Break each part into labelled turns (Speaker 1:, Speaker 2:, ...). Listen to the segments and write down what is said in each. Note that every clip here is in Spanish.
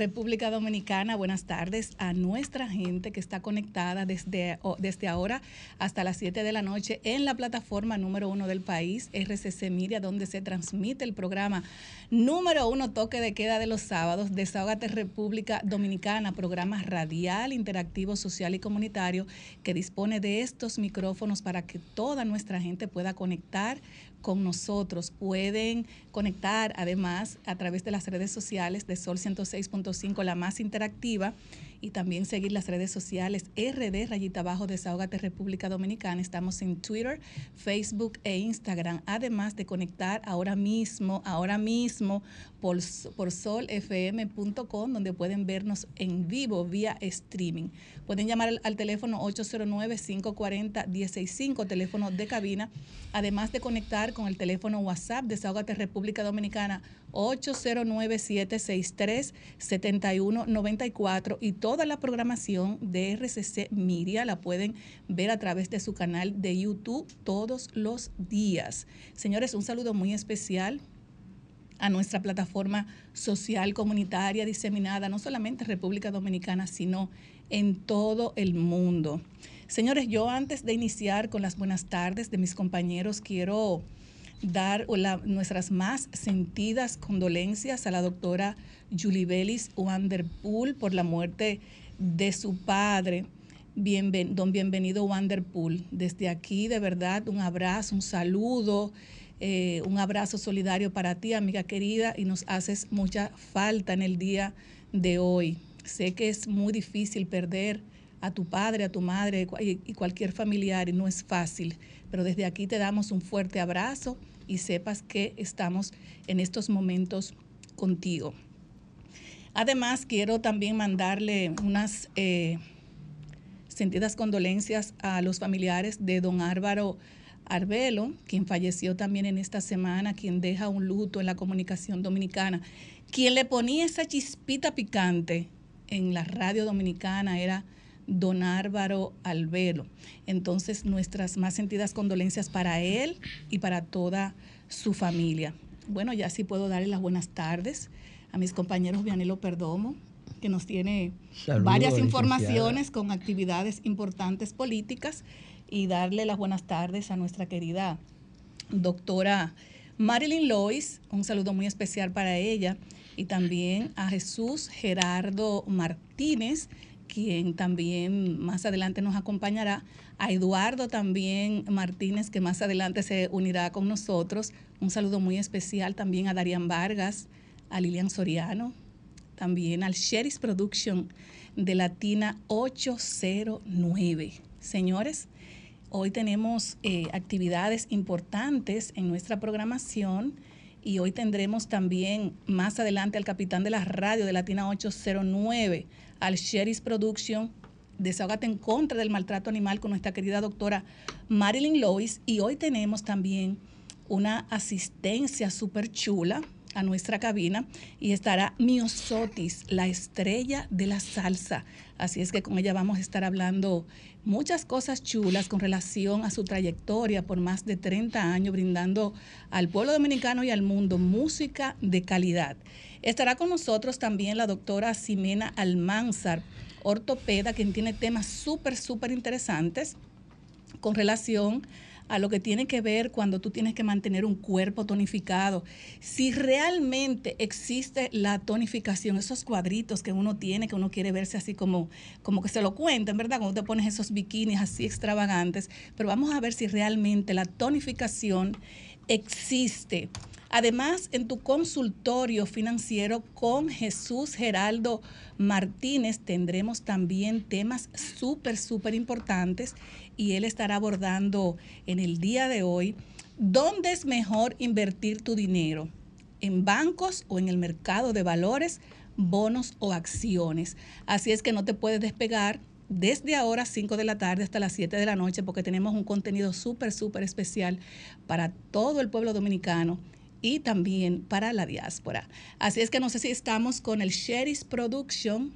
Speaker 1: República Dominicana, buenas tardes a nuestra gente que está conectada desde, desde ahora hasta las 7 de la noche en la plataforma número uno del país, RCC Miria, donde se transmite el programa número uno toque de queda de los sábados, Desahógate República Dominicana, programa radial, interactivo, social y comunitario que dispone de estos micrófonos para que toda nuestra gente pueda conectar con nosotros. Pueden conectar además a través de las redes sociales de Sol 106.5, la más interactiva, y también seguir las redes sociales RD, rayita abajo, Desahógate República Dominicana. Estamos en Twitter, Facebook e Instagram, además de conectar ahora mismo, ahora mismo por, por solfm.com, donde pueden vernos en vivo vía streaming. Pueden llamar al, teléfono 809-540-165, teléfono de cabina, además de conectar con el teléfono WhatsApp Desahógate República Dominicana 809-763-7194 y toda la programación de RCC Miria la pueden ver a través de su canal de YouTube todos los días. Señores, un saludo muy especial a nuestra plataforma social comunitaria diseminada no solamente en República Dominicana, sino en todo el mundo. Señores, yo antes de iniciar con las buenas tardes de mis compañeros, quiero dar nuestras más sentidas condolencias a la doctora Julie Bellis Wanderpool por la muerte de su padre, don Bienvenido Wanderpool. Desde aquí, de verdad, un abrazo, un saludo, eh, un abrazo solidario para ti, amiga querida, y nos haces mucha falta en el día de hoy. Sé que es muy difícil perder a tu padre, a tu madre y cualquier familiar, y no es fácil, pero desde aquí te damos un fuerte abrazo y sepas que estamos en estos momentos contigo. Además, quiero también mandarle unas eh, sentidas condolencias a los familiares de don Álvaro Arbelo, quien falleció también en esta semana, quien deja un luto en la comunicación dominicana. Quien le ponía esa chispita picante en la radio dominicana era don Álvaro Albelo. Entonces, nuestras más sentidas condolencias para él y para toda su familia. Bueno, ya sí puedo darle las buenas tardes a mis compañeros Vianelo Perdomo, que nos tiene varias
Speaker 2: licenciada.
Speaker 1: informaciones con actividades importantes políticas y darle las buenas tardes a nuestra querida doctora Marilyn Lois, un saludo muy especial para ella, y también a Jesús Gerardo Martínez, quien también más adelante nos acompañará, a Eduardo también Martínez, que más adelante se unirá con nosotros, un saludo muy especial también a Darian Vargas, a Lilian Soriano, también al Sheris Production de Latina 809. Señores, hoy tenemos eh, actividades importantes en nuestra programación y hoy tendremos también más adelante al capitán de la radio de Latina 809, al Sheris Production, Desahógate en contra del maltrato animal con nuestra querida doctora Marilyn Lois y hoy tenemos también una asistencia súper chula a nuestra cabina y estará Miosotis, la estrella de la salsa. Así es que con ella vamos a estar hablando muchas cosas chulas con relación a su trayectoria por más de 30 años, brindando al pueblo dominicano y al mundo música de calidad. Estará con nosotros también la doctora Ximena Almanzar, ortopeda, quien tiene temas súper, súper interesantes con relación a lo que tiene que ver cuando tú tienes que mantener un cuerpo tonificado. Si realmente existe la tonificación, esos cuadritos que uno tiene, que uno quiere verse así como, como que se lo cuenten, ¿verdad? Cuando te pones esos bikinis así extravagantes, pero vamos a ver si realmente la tonificación existe Además, en tu consultorio financiero con Jesús Geraldo Martínez tendremos también temas súper, súper importantes y él estará abordando en el día de hoy dónde es mejor invertir tu dinero, en bancos o en el mercado de valores, bonos o acciones. Así es que no te puedes despegar desde ahora 5 de la tarde hasta las 7 de la noche porque tenemos un contenido súper, súper especial para todo el pueblo dominicano y también para la diáspora. Así es que no sé si estamos con el Sheris Production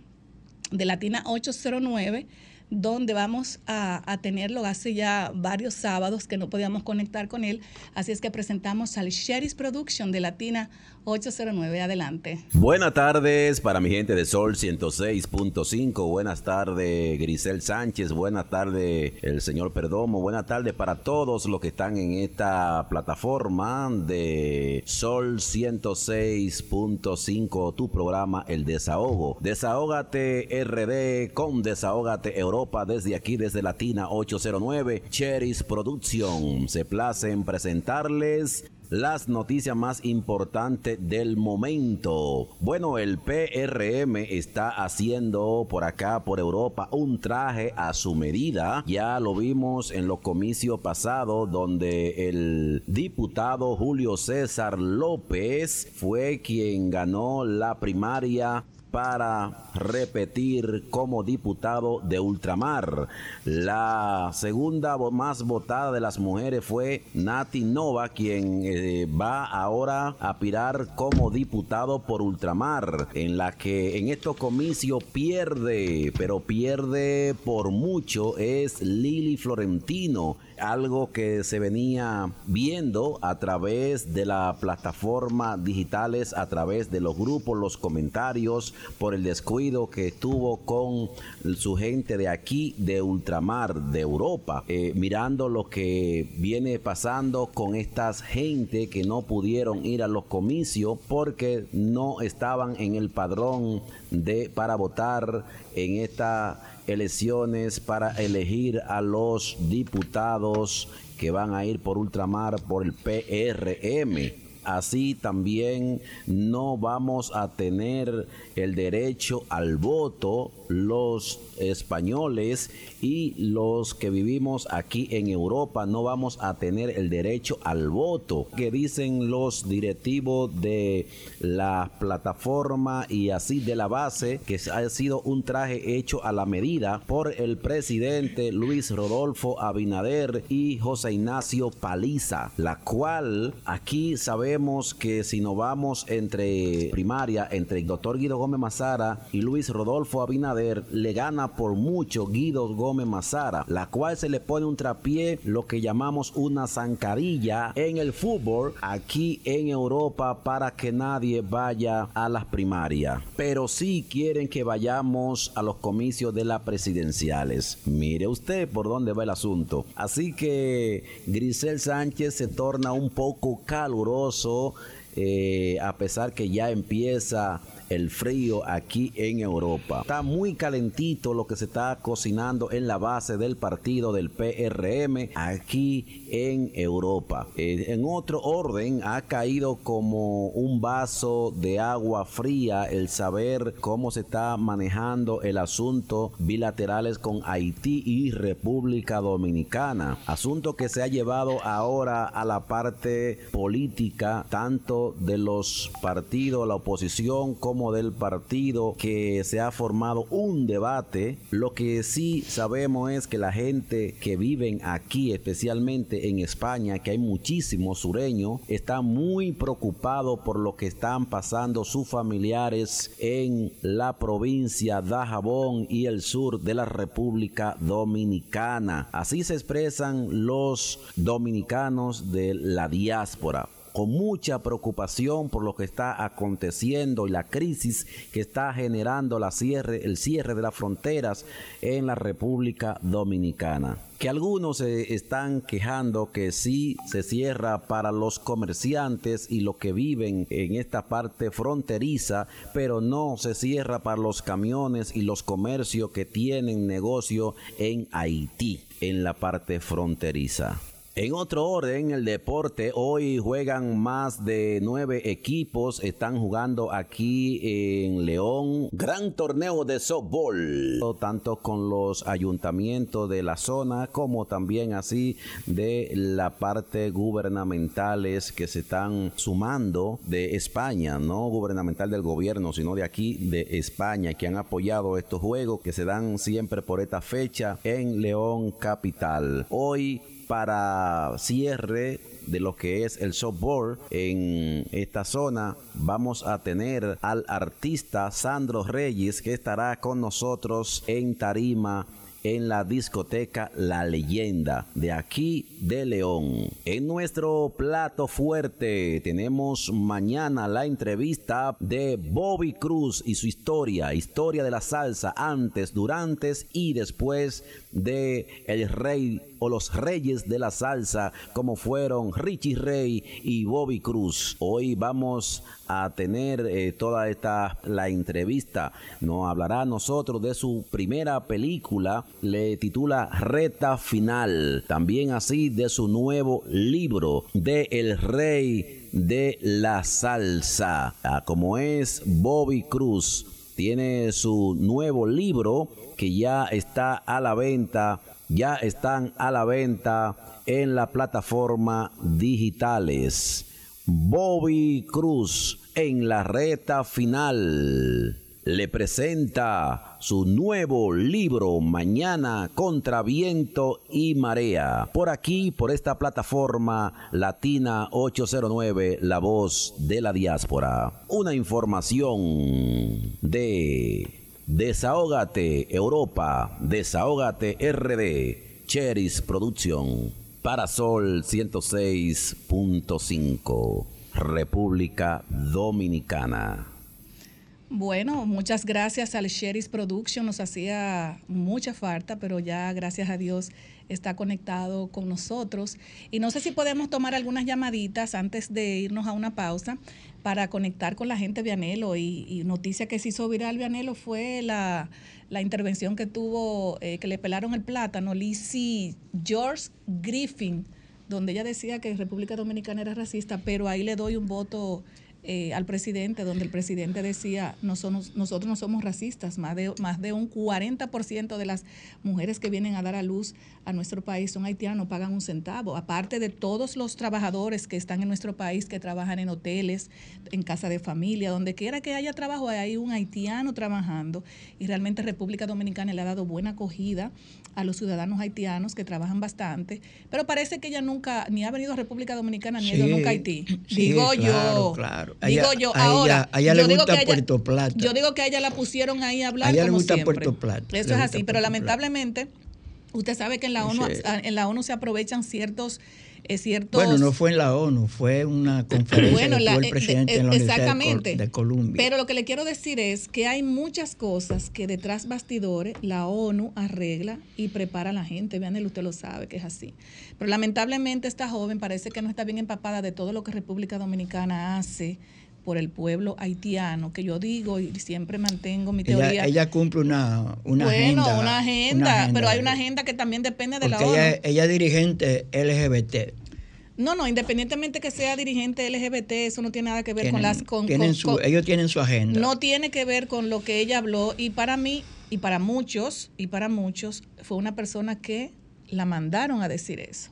Speaker 1: de Latina 809 donde vamos a, tenerlo hace ya varios sábados que no podíamos conectar con él. Así es que presentamos al Sheris Production de Latina 809. Adelante.
Speaker 2: Buenas tardes para mi gente de Sol 106.5. Buenas tardes, Grisel Sánchez. Buenas tardes, el señor Perdomo. Buenas tardes para todos los que están en esta plataforma de Sol 106.5, tu programa El Desahogo. Desahógate RD con Desahógate Europa desde aquí, desde Latina 809. Cheris Production se place en presentarles las noticias más importantes del momento. Bueno, el PRM está haciendo por acá, por Europa, un traje a su medida. Ya lo vimos en los comicios pasados donde el diputado Julio César López fue quien ganó la primaria para repetir como diputado de ultramar. La segunda más votada de las mujeres fue Nati Nova, quien eh, va ahora a aspirar como diputado por ultramar, en la que en estos comicios pierde, pero pierde por mucho, es Lili Florentino algo que se venía viendo a través de la plataforma digitales, a través de los grupos, los comentarios, por el descuido que estuvo con su gente de aquí, de ultramar, de Europa, eh, mirando lo que viene pasando con estas gente que no pudieron ir a los comicios porque no estaban en el padrón de para votar en estas elecciones para elegir a los diputados que van a ir por ultramar por el PRM así también no vamos a tener el derecho al voto los españoles y los que vivimos aquí en Europa no vamos a tener el derecho al voto que dicen los directivos de la plataforma y así de la base que ha sido un traje hecho a la medida por el presidente Luis Rodolfo Abinader y José Ignacio Paliza la cual aquí sabemos que si nos vamos entre primaria entre el doctor Guido Gómez Mazara y Luis Rodolfo Abinader le gana por mucho Guido Gómez Mazara, la cual se le pone un trapié, lo que llamamos una zancadilla en el fútbol aquí en Europa para que nadie vaya a las primarias. Pero sí quieren que vayamos a los comicios de las presidenciales. Mire usted por dónde va el asunto. Así que Grisel Sánchez se torna un poco caluroso. Eh, a pesar que ya empieza el frío aquí en Europa. Está muy calentito lo que se está cocinando en la base del partido del PRM aquí en Europa. Eh, en otro orden, ha caído como un vaso de agua fría el saber cómo se está manejando el asunto bilaterales con Haití y República Dominicana. Asunto que se ha llevado ahora a la parte política, tanto de los partidos, la oposición, como del partido que se ha formado un debate. Lo que sí sabemos es que la gente que viven aquí, especialmente en España, que hay muchísimos sureños, está muy preocupado por lo que están pasando sus familiares en la provincia de Jabón y el sur de la República Dominicana. Así se expresan los dominicanos de la diáspora con mucha preocupación por lo que está aconteciendo y la crisis que está generando la cierre, el cierre de las fronteras en la República Dominicana que algunos se están quejando que sí se cierra para los comerciantes y los que viven en esta parte fronteriza, pero no se cierra para los camiones y los comercios que tienen negocio en Haití, en la parte fronteriza. En otro orden, el deporte, hoy juegan más de nueve equipos, están jugando aquí en León, gran torneo de softball, tanto con los ayuntamientos de la zona como también así de la parte gubernamentales que se están sumando de España, no gubernamental del gobierno, sino de aquí de España, que han apoyado estos juegos que se dan siempre por esta fecha en León Capital. Hoy para cierre de lo que es el softball en esta zona vamos a tener al artista Sandro Reyes que estará con nosotros en tarima en la discoteca La Leyenda de aquí de León. En nuestro plato fuerte tenemos mañana la entrevista de Bobby Cruz y su historia, historia de la salsa antes, durante y después de el rey o los reyes de la salsa como fueron Richie Rey y Bobby Cruz. Hoy vamos a tener eh, toda esta la entrevista. Nos hablará nosotros de su primera película, le titula Reta Final. También así de su nuevo libro de El Rey de la Salsa. Ah, como es Bobby Cruz, tiene su nuevo libro que ya está a la venta, ya están a la venta en la plataforma digitales. Bobby Cruz en la reta final le presenta su nuevo libro Mañana contra viento y marea. Por aquí, por esta plataforma Latina 809, La Voz de la Diáspora. Una información de Desahógate Europa, Desahógate RD, Cheris Producción, Parasol 106.5, República Dominicana.
Speaker 1: Bueno, muchas gracias al Cheris Production, nos hacía mucha falta, pero ya gracias a Dios está conectado con nosotros. Y no sé si podemos tomar algunas llamaditas antes de irnos a una pausa para conectar con la gente Vianelo. Y, y noticia que se hizo viral Vianelo fue la, intervención que tuvo, eh, que le pelaron el plátano, Lizzie George Griffin, donde ella decía que República Dominicana era racista, pero ahí le doy un voto eh, al presidente, donde el presidente decía, no somos, nosotros no somos racistas, más de, más de un 40% de las mujeres que vienen a dar a luz a nuestro país son haitianos, no pagan un centavo, aparte de todos los trabajadores que están en nuestro país, que trabajan en hoteles, en casa de familia, donde quiera que haya trabajo, hay un haitiano trabajando y realmente República Dominicana le ha dado buena acogida a los ciudadanos haitianos que trabajan bastante, pero parece que ella nunca ni ha venido a República Dominicana ni ha ido nunca a Haití. digo yo.
Speaker 3: Claro.
Speaker 1: Digo yo, ahora.
Speaker 3: A ella, le gusta Puerto Plata.
Speaker 1: Yo digo que a ella la pusieron ahí a hablar. A ella le gusta Puerto Plata. Eso es así, pero lamentablemente, usted sabe que en la ONU, en la ONU se aprovechan ciertos
Speaker 3: bueno, no fue en la ONU, fue una conferencia bueno, el presidente en la exactamente. de, Colombia.
Speaker 1: Pero lo que le quiero decir es que hay muchas cosas que detrás bastidores la ONU arregla y prepara a la gente. Vean, usted lo sabe que es así. Pero lamentablemente esta joven parece que no está bien empapada de todo lo que República Dominicana hace por el pueblo haitiano, que yo digo y siempre mantengo mi teoría.
Speaker 3: Ella, cumple una,
Speaker 1: una
Speaker 3: bueno,
Speaker 1: agenda. Una agenda, pero hay una agenda que también depende de la ONU.
Speaker 3: Ella, ella es dirigente LGBT.
Speaker 1: No, no, independientemente que sea dirigente LGBT, eso no tiene nada que ver con las... Con,
Speaker 3: ellos tienen su agenda.
Speaker 1: No tiene que ver con lo que ella habló y para mí y para muchos, y para muchos, fue una persona que la mandaron a decir eso.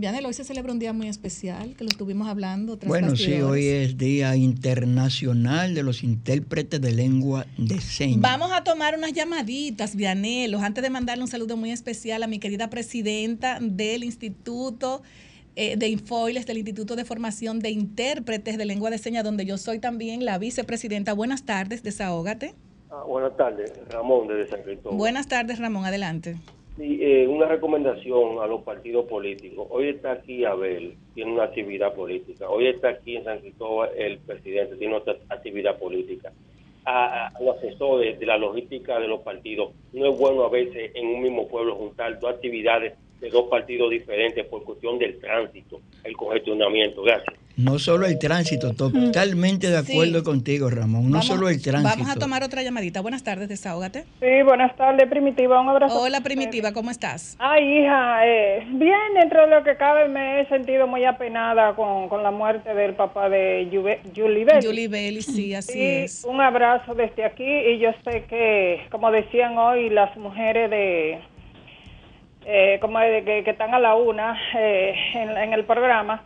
Speaker 1: Vianel, hoy se celebra un día muy especial, que lo estuvimos hablando.
Speaker 3: bueno, sí, hoy es Día Internacional de los Intérpretes de Lengua de Señas.
Speaker 1: Vamos a tomar unas llamaditas, Vianelos, antes de mandarle un saludo muy especial a mi querida presidenta del Instituto eh, de Infoiles, del Instituto de Formación de Intérpretes de Lengua de Señas, donde yo soy también la vicepresidenta. Buenas tardes, desahógate.
Speaker 4: Ah, buenas tardes, Ramón de San Cristóbal.
Speaker 1: Buenas tardes, Ramón, adelante.
Speaker 4: Eh, una recomendación a los partidos políticos. Hoy está aquí Abel, tiene una actividad política. Hoy está aquí en San Cristóbal el presidente, tiene otra actividad política. A, los asesores de la logística de los partidos, no es bueno a veces en un mismo pueblo juntar dos actividades de dos partidos diferentes por cuestión del tránsito, el congestionamiento. Gracias.
Speaker 3: No solo el tránsito, totalmente de acuerdo contigo, Ramón. No solo el tránsito.
Speaker 1: Vamos a tomar otra llamadita. Buenas tardes, desahógate.
Speaker 5: Sí, buenas tardes, Primitiva. Un abrazo.
Speaker 1: Hola, Primitiva, ¿cómo estás?
Speaker 5: Ay, hija, eh, bien, dentro de lo que cabe, me he sentido muy apenada con, con la muerte del papá de Julie Belli.
Speaker 1: Julie Belli, sí, así es.
Speaker 5: Un abrazo desde aquí y yo sé que, como decían hoy, las mujeres de. Eh, como de, que, están a la una eh, en el programa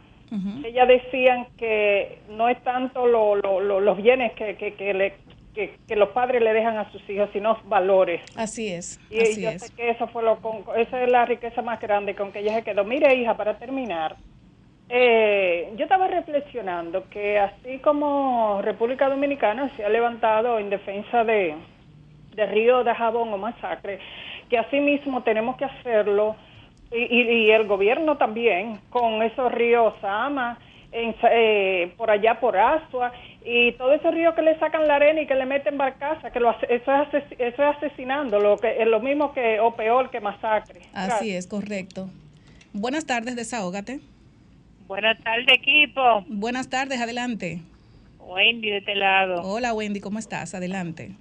Speaker 5: ellas decían que no es tanto los bienes que, que, le, que, los padres le dejan a sus hijos, sino valores.
Speaker 1: Así es.
Speaker 5: Y yo sé que eso fue lo, esa es la riqueza más grande con que ella se quedó. Mire, hija, para terminar, eh, yo estaba reflexionando que así como República Dominicana se ha levantado en defensa de, de Río de Jabón o masacre, que así mismo tenemos que hacerlo y, el gobierno también, con esos ríos Sama, eh, por allá por Asua, y todos esos ríos que le sacan la arena y que le meten barcaza, que lo, eso, es eso es asesinando, lo, que, es lo mismo que, o peor que masacre.
Speaker 1: Así es, correcto. Buenas tardes, desahógate.
Speaker 6: Buenas tardes, equipo.
Speaker 1: Buenas tardes, adelante.
Speaker 6: Wendy, de este lado.
Speaker 1: Hola, Wendy, ¿cómo estás? Adelante.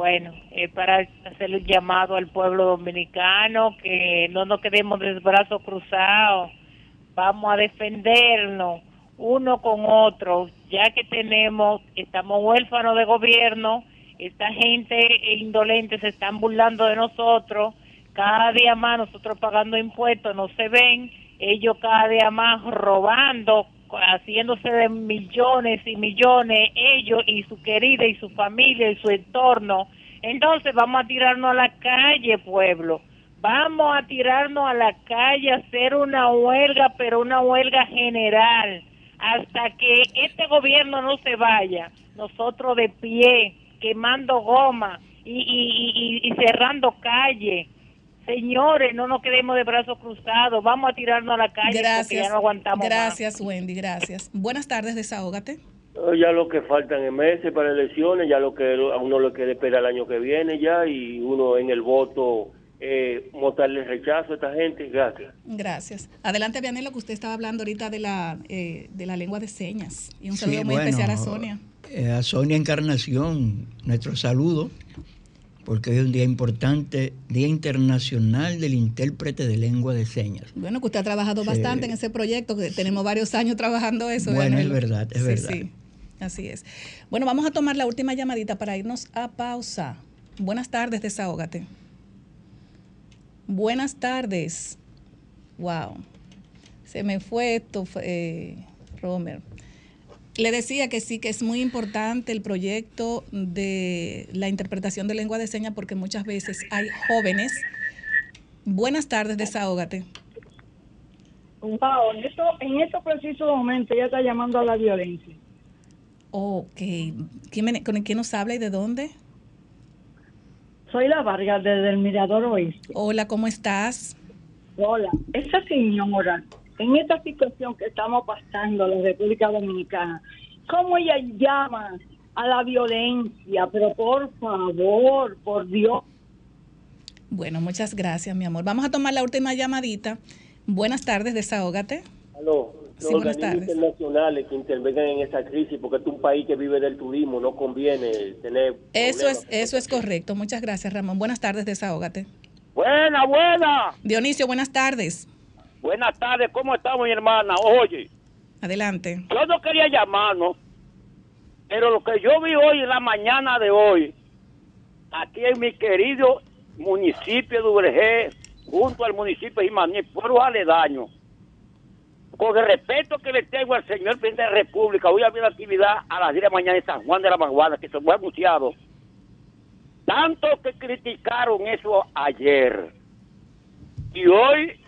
Speaker 6: Bueno, eh, para hacer un llamado al pueblo dominicano que no nos quedemos de brazos cruzados, vamos a defendernos uno con otro, ya que tenemos, estamos huérfanos de gobierno, esta gente indolente se están burlando de nosotros, cada día más nosotros pagando impuestos no se ven, ellos cada día más robando, haciéndose de millones y millones ellos y su querida y su familia y su entorno. Entonces vamos a tirarnos a la calle, pueblo. Vamos a tirarnos a la calle a hacer una huelga, pero una huelga general, hasta que este gobierno no se vaya. Nosotros de pie, quemando goma y, y, y, y cerrando calle Señores, no nos quedemos de brazos cruzados, vamos a tirarnos a la calle gracias, porque ya no aguantamos
Speaker 1: Gracias, Wendy, gracias. Buenas tardes, desahógate.
Speaker 4: Ya lo que faltan en meses para elecciones, ya lo que a uno lo que espera el año que viene ya y uno en el voto eh, mostrarle rechazo a esta gente. Gracias.
Speaker 1: Gracias. Adelante, Vianelo, que usted estaba hablando ahorita de la, eh, de la lengua de señas. Y un saludo muy especial a Sonia.
Speaker 3: Eh, a Sonia Encarnación, nuestro saludo porque es un día importante, Día Internacional del Intérprete de Lengua de Señas.
Speaker 1: Bueno, que usted ha trabajado bastante en ese proyecto, que tenemos varios años trabajando eso.
Speaker 3: Bueno, es verdad, es verdad. Sí,
Speaker 1: así es. Bueno, vamos a tomar la última llamadita para irnos a pausa. Buenas tardes, desahógate. Buenas tardes. Wow. Se me fue esto, eh, Romer. Le decía que sí, que es muy importante el proyecto de la interpretación de lengua de señas porque muchas veces hay jóvenes. Buenas tardes, desahógate.
Speaker 5: Wow, en esto, en estos precisos momentos ella está llamando a la violencia.
Speaker 1: Ok. ¿Quién, ¿Con quién nos habla y de dónde?
Speaker 5: Soy la Vargas desde el Mirador Oeste.
Speaker 1: Hola, ¿cómo estás?
Speaker 5: Hola. Esa señora en esta situación que estamos pasando en la República Dominicana, ¿cómo ella llama a la violencia? Pero por favor, por Dios.
Speaker 1: Bueno, muchas gracias, mi amor. Vamos a tomar la última llamadita. Buenas tardes, desahógate.
Speaker 4: Aló. Los organismos internacionales que intervengan en esta crisis, porque es un país que vive del turismo, no conviene tener.
Speaker 1: Eso es, eso es correcto. Muchas gracias, Ramón. Buenas tardes, desahógate.
Speaker 7: Buena, buena.
Speaker 1: Dionisio, buenas tardes.
Speaker 7: Buenas tardes, ¿cómo estamos, mi hermana? Oye.
Speaker 1: Adelante.
Speaker 7: Yo no quería llamarnos, pero lo que yo vi hoy en la mañana de hoy, aquí en mi querido municipio de Ubrejé, junto al municipio de Imaní, pueblo aledaño, con el respeto que le tengo al señor presidente de la República, hoy había una actividad a las 10 de la mañana en San Juan de la Maguana, que se fue anunciado. Tanto que criticaron eso ayer. Y hoy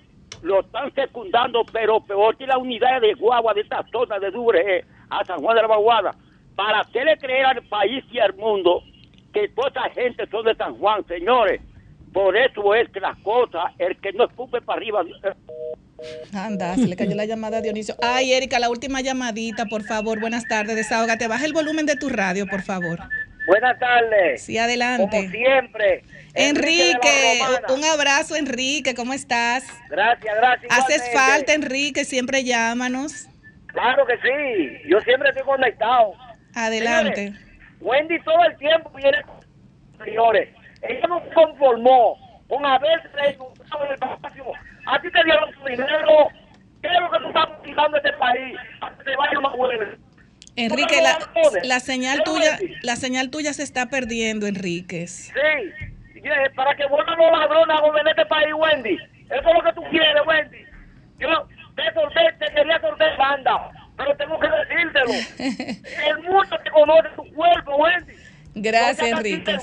Speaker 7: lo están secundando, pero peor que la unidad de guagua de esta zona de Dubre a San Juan de la Baguada, para hacerle creer al país y al mundo que toda esa gente son de San Juan, señores. Por eso es que las cosas, el que no escupe para arriba.
Speaker 1: Anda, se le cayó la llamada a Dionisio. Ay, Erika, la última llamadita, por favor. Buenas tardes, desahógate. Baja el volumen de tu radio, por favor.
Speaker 7: Buenas tardes.
Speaker 1: Sí, adelante.
Speaker 7: Como siempre,
Speaker 1: Enrique, un abrazo Enrique, ¿cómo estás?
Speaker 7: Gracias, gracias.
Speaker 1: Haces falta Enrique, siempre llámanos.
Speaker 7: Claro que sí, yo siempre estoy conectado.
Speaker 1: Adelante.
Speaker 7: Señores, Wendy todo el tiempo viene señores. Ella no conformó con haberse educado en el palacio. A ti te dieron su dinero. ¿Qué es lo que tú estás utilizando este país? A que te vaya más bueno.
Speaker 1: Enrique, la, la señal tuya, la señal tuya se está perdiendo, Enríquez.
Speaker 7: Sí, para que vuelvan los ladrones a gobernar este país, Wendy. Eso es lo que tú quieres, Wendy. Yo te solté, te quería soltar banda, pero tengo que decírtelo. El mundo te conoce tu cuerpo, Wendy.
Speaker 1: Gracias, Enrique.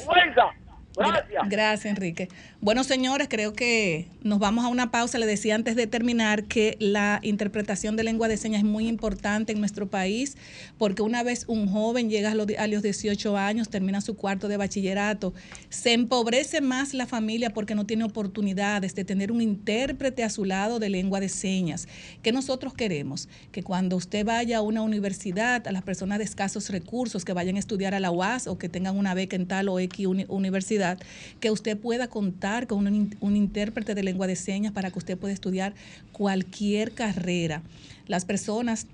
Speaker 7: Gracias.
Speaker 1: Gracias, Enrique. Bueno, señores, creo que nos vamos a una pausa. Le decía antes de terminar que la interpretación de lengua de señas es muy importante en nuestro país, porque una vez un joven llega a los, a los 18 años, termina su cuarto de bachillerato, se empobrece más la familia porque no tiene oportunidades de tener un intérprete a su lado de lengua de señas. ¿Qué nosotros queremos? Que cuando usted vaya a una universidad, a las personas de escasos recursos que vayan a estudiar a la UAS o que tengan una beca en tal o X uni- universidad, que usted pueda contar con un, in- un intérprete de lengua de señas para que usted pueda estudiar cualquier carrera. Las personas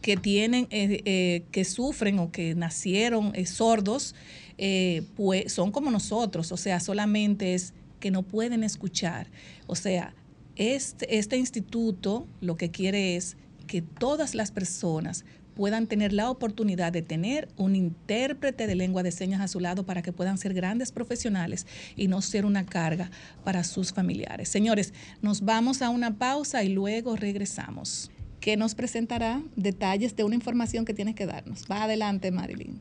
Speaker 1: que tienen, eh, eh, que sufren o que nacieron eh, sordos, pues son como nosotros, o sea, solamente es que no pueden escuchar. O sea, este, este instituto lo que quiere es que todas las personas puedan tener la oportunidad de tener un intérprete de lengua de señas a su lado para que puedan ser grandes profesionales y no ser una carga para sus familiares. Señores, nos vamos a una pausa y luego regresamos. que nos presentará detalles de una información que tienes que darnos. Va adelante, Marilyn.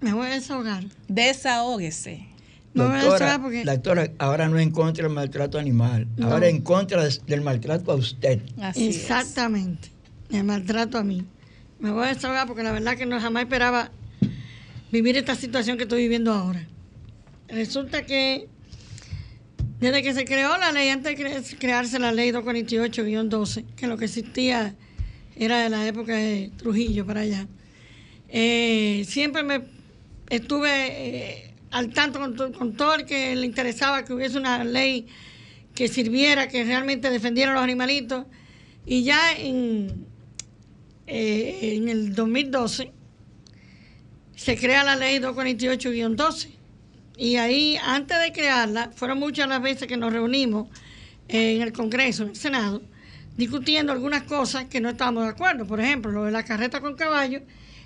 Speaker 8: Me voy a desahogar.
Speaker 1: Desahógese.
Speaker 8: Me voy a
Speaker 3: Doctora,
Speaker 8: desahogar porque
Speaker 3: doctora, ahora no en contra del maltrato animal,
Speaker 8: No.
Speaker 3: ahora en contra del maltrato a usted.
Speaker 1: Así es.
Speaker 8: Exactamente. Me maltrato a mí. Me voy a desahogar porque la verdad que no jamás esperaba vivir esta situación que estoy viviendo ahora. Resulta que desde que se creó la ley, antes de cre- crearse la ley 248-12, que lo que existía era de la época de Trujillo para allá, eh, siempre me estuve eh, al tanto con, con todo el que le interesaba que hubiese una ley que sirviera, que realmente defendiera a los animalitos. Y ya en, eh, en el 2012 se crea la ley 248-12. Y ahí, antes de crearla, fueron muchas las veces que nos reunimos en el Congreso, en el Senado, discutiendo algunas cosas que no estábamos de acuerdo. Por ejemplo, lo de la carreta con caballo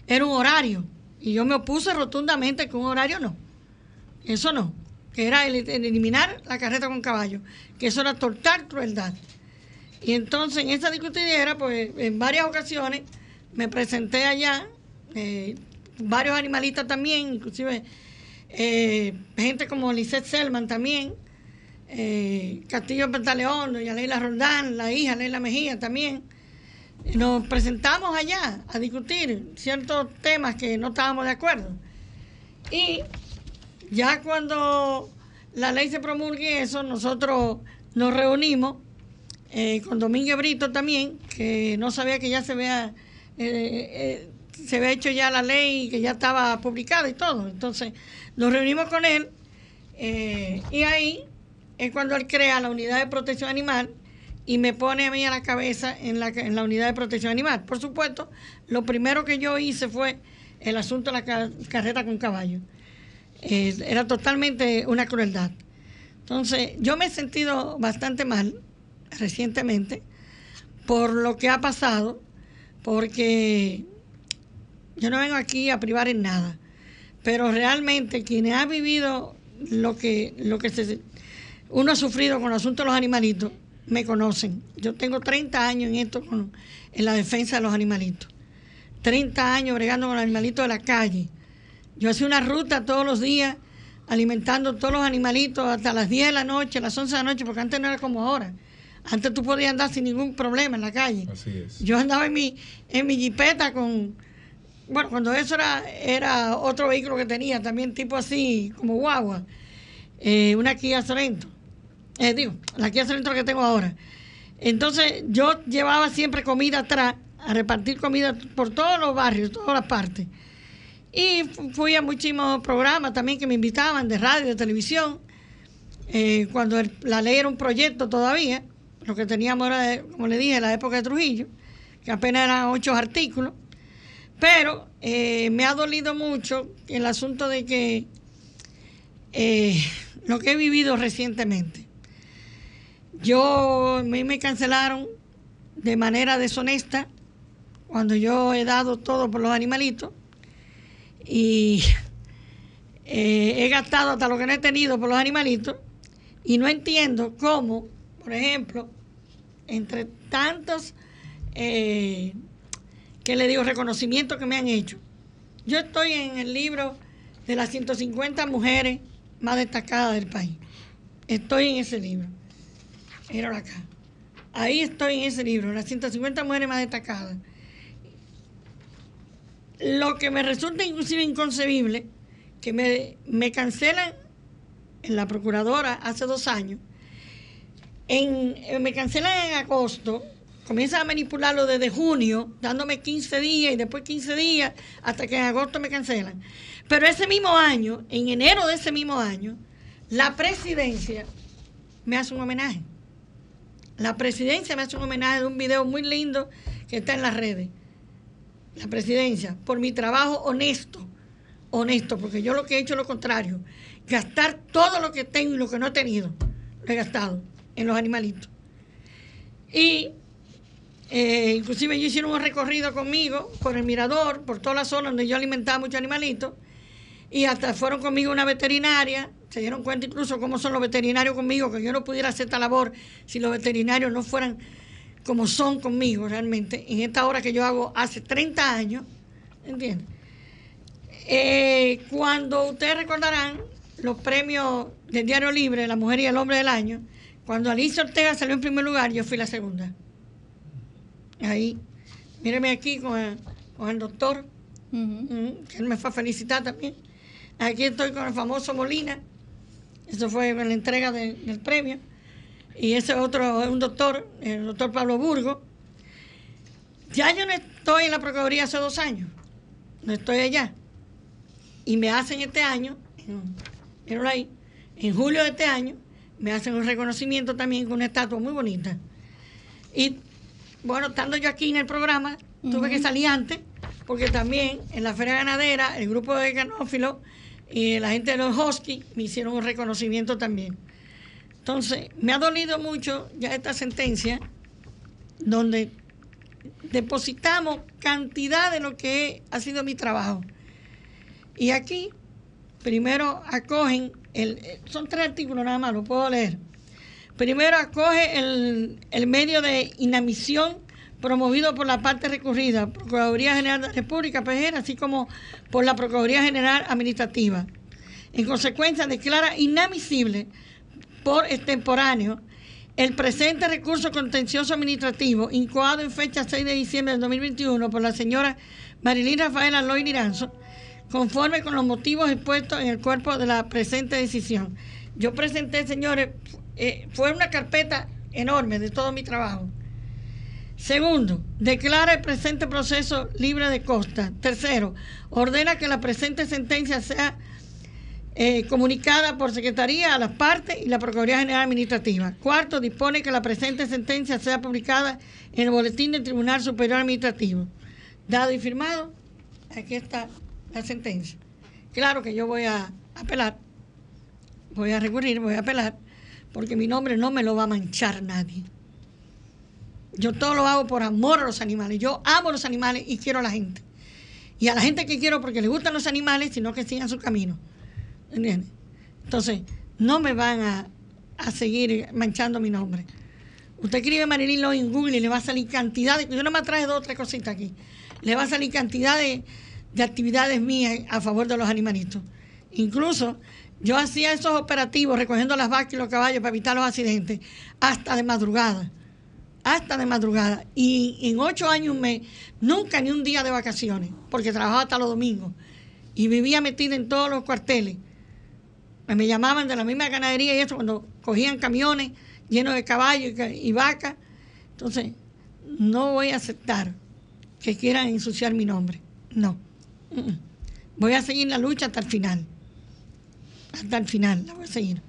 Speaker 8: era un horario. Y yo me opuse rotundamente que un horario no. Eso no. Que era el eliminar la carreta con caballo. Que eso era total crueldad. Y entonces en esa discutidera, pues en varias ocasiones me presenté allá, eh, varios animalistas también, inclusive eh, gente como Lisette Selman también, eh, Castillo Pantaleón, doña Leila Roldán, la hija Leila Mejía también. Nos presentamos allá a discutir ciertos temas que no estábamos de acuerdo. Y ya cuando la ley se promulgue eso, nosotros nos reunimos eh, con Domínguez Brito también, que no sabía que ya se había, eh, eh, se había hecho ya la ley, que ya estaba publicada y todo. Entonces nos reunimos con él y ahí es cuando él crea la unidad de protección animal y me pone a mí a la cabeza en la, en la unidad de protección animal. Por supuesto, lo primero que yo hice fue el asunto de la ca- carreta con caballo. Era totalmente una crueldad. Entonces, yo me he sentido bastante mal recientemente por lo que ha pasado, porque yo no vengo aquí a privar en nada, pero realmente quienes han vivido lo que, lo que se, uno ha sufrido con el asunto de los animalitos, me conocen. Yo tengo 30 años en esto, con, en la defensa de los animalitos. 30 años bregando con los animalitos de la calle. Yo hacía una ruta todos los días alimentando todos los animalitos hasta las 10 de la noche, las 11 de la noche, porque antes no era como ahora. Antes tú podías andar sin ningún problema en la calle.
Speaker 9: Así es.
Speaker 8: Yo andaba en mi, en mi jipeta con, bueno, cuando eso era, era otro vehículo que tenía, también tipo así, como guagua, eh, una Kia Sorento. Eh, digo, la Kia Sorento que tengo ahora. Entonces yo llevaba siempre comida atrás, a repartir comida por todos los barrios, todas las partes. Y fu- fui a muchísimos programas también que me invitaban de radio, de televisión. Eh, cuando el- la ley era un proyecto todavía, lo que teníamos era, como le dije, la época de Trujillo, que apenas eran ocho artículos. Pero eh, me ha dolido mucho el asunto de que eh, lo que he vivido recientemente. Yo, mí me cancelaron de manera deshonesta cuando yo he dado todo por los animalitos y eh, he gastado hasta lo que no he tenido por los animalitos y no entiendo cómo, por ejemplo, entre tantos, eh, que le digo, reconocimientos que me han hecho, yo estoy en el libro de las 150 mujeres más destacadas del país. Estoy en ese libro. Era acá. Ahí estoy en ese libro, las 150 mujeres más destacadas. Lo que me resulta inclusive inconcebible, que me, me cancelan en la procuradora hace dos años, en, eh, me cancelan en agosto, comienzan a manipularlo desde junio, dándome 15 días y después 15 días, hasta que en agosto me cancelan. Pero ese mismo año, en enero de ese mismo año, la presidencia me hace un homenaje. La presidencia me hace un homenaje de un video muy lindo que está en las redes. La presidencia, por mi trabajo honesto, honesto, porque yo lo que he hecho es lo contrario, gastar todo lo que tengo y lo que no he tenido, lo he gastado en los animalitos. Y eh, inclusive ellos hicieron un recorrido conmigo por el mirador, por toda la zona donde yo alimentaba muchos animalitos, y hasta fueron conmigo una veterinaria, se dieron cuenta incluso cómo son los veterinarios conmigo, que yo no pudiera hacer esta labor si los veterinarios no fueran como son conmigo realmente, en esta hora que yo hago hace 30 años, ¿entiendes? Eh, cuando ustedes recordarán los premios del Diario Libre, La Mujer y el Hombre del Año, cuando Alicia Ortega salió en primer lugar, yo fui la segunda. Ahí, míreme aquí con el, con el doctor, que él me fue a felicitar también. Aquí estoy con el famoso Molina, eso fue con la entrega de- del premio. Y ese otro es un doctor, el doctor Pablo Burgo. Ya yo no estoy en la Procuraduría hace dos años, no estoy allá. Y me hacen este año, en- míralo ahí, en julio de este año, me hacen un reconocimiento también con una estatua muy bonita. Y bueno, estando yo aquí en el programa, tuve que salir antes, porque también en la Feria Ganadera, el grupo de canófilos y la gente de los Husky me hicieron un reconocimiento también. Entonces, me ha dolido mucho ya esta sentencia, donde depositamos cantidad de lo que ha sido mi trabajo. Y aquí, primero acogen, el, eh, son tres artículos nada más, lo puedo leer. Primero acoge el, el medio de inadmisión promovido por la parte recurrida, Procuraduría General de la República, PGR, así como por la Procuraduría General Administrativa. En consecuencia, declara inadmisible por extemporáneo el presente recurso contencioso administrativo incoado en fecha 6 de diciembre del 2021 por la señora Marilyn Rafaela Loy Liranzo, conforme con los motivos expuestos en el cuerpo de la presente decisión. Yo presenté, señores, eh, fue una carpeta enorme de todo mi trabajo. Segundo, declara el presente proceso libre de costa. Tercero, ordena que la presente sentencia sea eh, comunicada por Secretaría a las partes y la Procuraduría General Administrativa. Cuarto, dispone que la presente sentencia sea publicada en el Boletín del Tribunal Superior Administrativo. Dado y firmado, aquí está la sentencia. Claro que yo voy a apelar, voy a recurrir, voy a apelar, porque mi nombre no me lo va a manchar nadie. Yo todo lo hago por amor a los animales. Yo amo los animales y quiero a la gente. Y a la gente que quiero porque le gustan los animales, sino que sigan su camino. ¿Entiendes? Entonces, no me van a, a seguir manchando mi nombre. Usted escribe Marilyn Lowe en Google y le va a salir cantidad de... Yo no me traje dos o tres cositas aquí. Le va a salir cantidad de, de actividades mías a favor de los animalitos. Incluso yo hacía esos operativos recogiendo las vacas y los caballos para evitar los accidentes hasta de madrugada. Hasta de madrugada. Y en ocho años, un mes, nunca ni un día de vacaciones, porque trabajaba hasta los domingos. Y vivía metida en todos los cuarteles. Me llamaban de la misma ganadería y eso cuando cogían camiones llenos de caballos y, ca- y vacas. Entonces, no voy a aceptar que quieran ensuciar mi nombre. No. Voy a seguir la lucha hasta el final. Hasta el final la voy a seguir.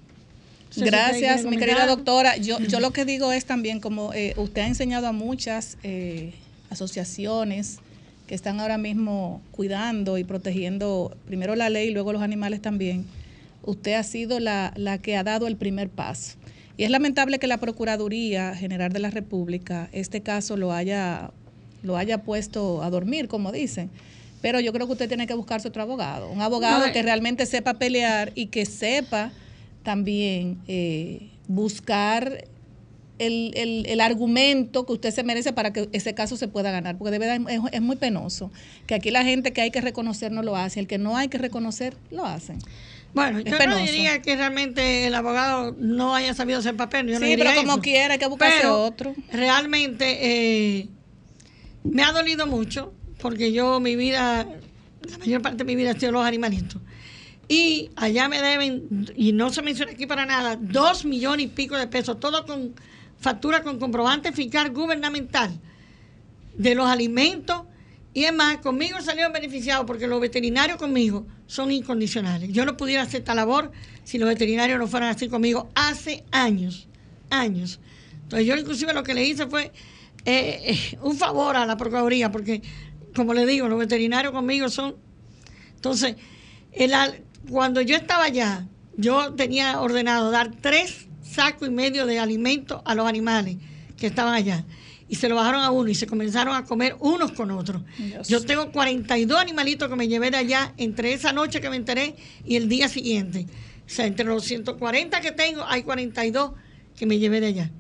Speaker 1: Gracias, mi querida doctora. Yo, yo lo que digo es también, como eh, usted ha enseñado a muchas eh, asociaciones que están ahora mismo cuidando y protegiendo primero la ley y luego los animales también, usted ha sido la, la que ha dado el primer paso. Y es lamentable que la Procuraduría General de la República este caso lo haya, lo haya puesto a dormir, como dicen. Pero yo creo que usted tiene que buscarse otro abogado, un abogado
Speaker 8: No,
Speaker 1: que
Speaker 8: eh.
Speaker 1: realmente sepa pelear y que sepa también eh, buscar el, el- el argumento que usted se merece para que ese caso se pueda ganar, porque de verdad es, es muy penoso que aquí la gente que hay que reconocer no lo hace, el que no hay que reconocer lo hacen.
Speaker 8: Bueno,
Speaker 1: Es
Speaker 8: yo no diría que realmente el abogado no haya sabido hacer papel. Yo no
Speaker 1: Sí,
Speaker 8: diría
Speaker 1: pero como
Speaker 8: eso.
Speaker 1: quiera, hay que buscarse
Speaker 8: Pero
Speaker 1: otro.
Speaker 8: Realmente eh, me ha dolido mucho porque yo mi vida, la mayor parte de mi vida ha sido los animalitos. Y allá me deben, y no se menciona aquí para nada, dos millones y pico de pesos, todo con factura con comprobante fiscal gubernamental de los alimentos. Y es más, conmigo salieron beneficiados porque los veterinarios conmigo son incondicionales. Yo no pudiera hacer esta labor si los veterinarios no fueran así conmigo hace años, años. Entonces yo inclusive lo que le hice fue eh, eh, un favor a la Procuraduría porque, como le digo, los veterinarios conmigo son... Entonces, el cuando yo estaba allá, yo tenía ordenado dar tres sacos y medio de alimento a los animales que estaban allá. Y se lo bajaron a uno y se comenzaron a comer unos con otros.
Speaker 1: Dios.
Speaker 8: Yo tengo 42 animalitos que me llevé de allá entre esa noche que me enteré y el día siguiente. O sea, entre los 140 que tengo, hay 42 que me llevé de allá.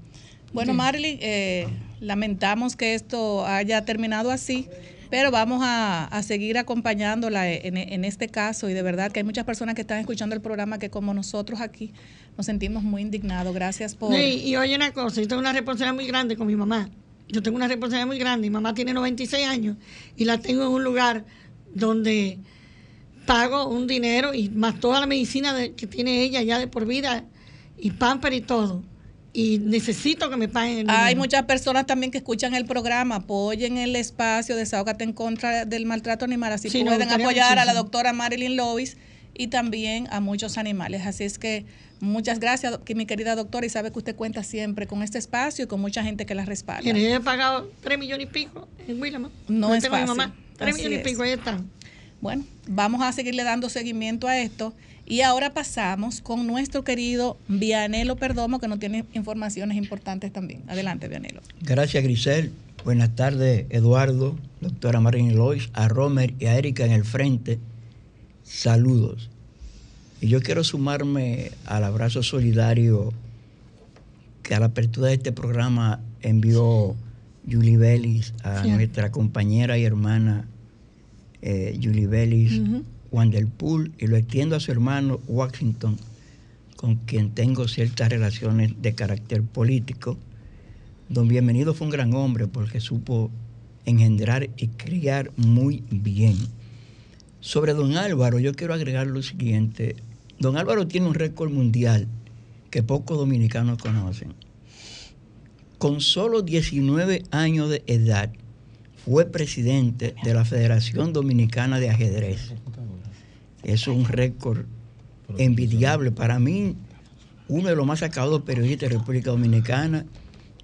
Speaker 1: Bueno,
Speaker 8: Sí.
Speaker 1: Marilyn, eh, lamentamos que esto haya terminado así, pero vamos a, a seguir acompañándola en, en este caso y de verdad que hay muchas personas que están escuchando el programa que como nosotros aquí nos sentimos muy indignados. Gracias por...
Speaker 8: Y oye una cosa, yo tengo una responsabilidad muy grande con mi mamá. Yo tengo una responsabilidad muy grande. Mi mamá tiene 96 años y la tengo en un lugar donde pago un dinero y más toda la medicina que tiene ella ya de por vida y pamper y todo. Y necesito que me paguen el
Speaker 1: Hay
Speaker 8: dinero.
Speaker 1: muchas personas también que escuchan el programa, apoyen el espacio, desahógate en contra del maltrato animal, así
Speaker 8: Sí,
Speaker 1: pueden apoyar a la doctora Marilyn Lois y también a muchos animales. Así es que muchas gracias, que mi querida doctora, y sabe que usted cuenta siempre con este espacio y con mucha gente que la respalda.
Speaker 8: He pagado 3 millones y pico en Willamar.
Speaker 1: No
Speaker 8: Yo
Speaker 1: es
Speaker 8: a mi
Speaker 1: fácil.
Speaker 8: mamá. 3
Speaker 1: Así
Speaker 8: millones y pico, ahí están.
Speaker 1: Bueno, vamos a seguirle dando seguimiento a esto. Y ahora pasamos con nuestro querido Vianelo Perdomo, que nos tiene informaciones importantes también. Adelante, Vianelo.
Speaker 3: Gracias, Grisel. Buenas tardes, Eduardo, doctora Marín Lois, a Romer y a Erika en el frente. Saludos. Y yo quiero sumarme al abrazo solidario que a la apertura de este programa envió Julie Bellis a
Speaker 8: Sí.
Speaker 3: nuestra compañera y hermana eh, Julie. Juan del Pool, y lo extiendo a su hermano Washington, con quien tengo ciertas relaciones de carácter político. Don Bienvenido fue un gran hombre porque supo engendrar y criar muy bien. Sobre don Álvaro, yo quiero agregar lo siguiente. Don Álvaro tiene un récord mundial que pocos dominicanos conocen. Con solo 19 años de edad, fue presidente de la Federación Dominicana de Ajedrez. Eso es un récord envidiable para mí, uno de los más sacados periodistas de República Dominicana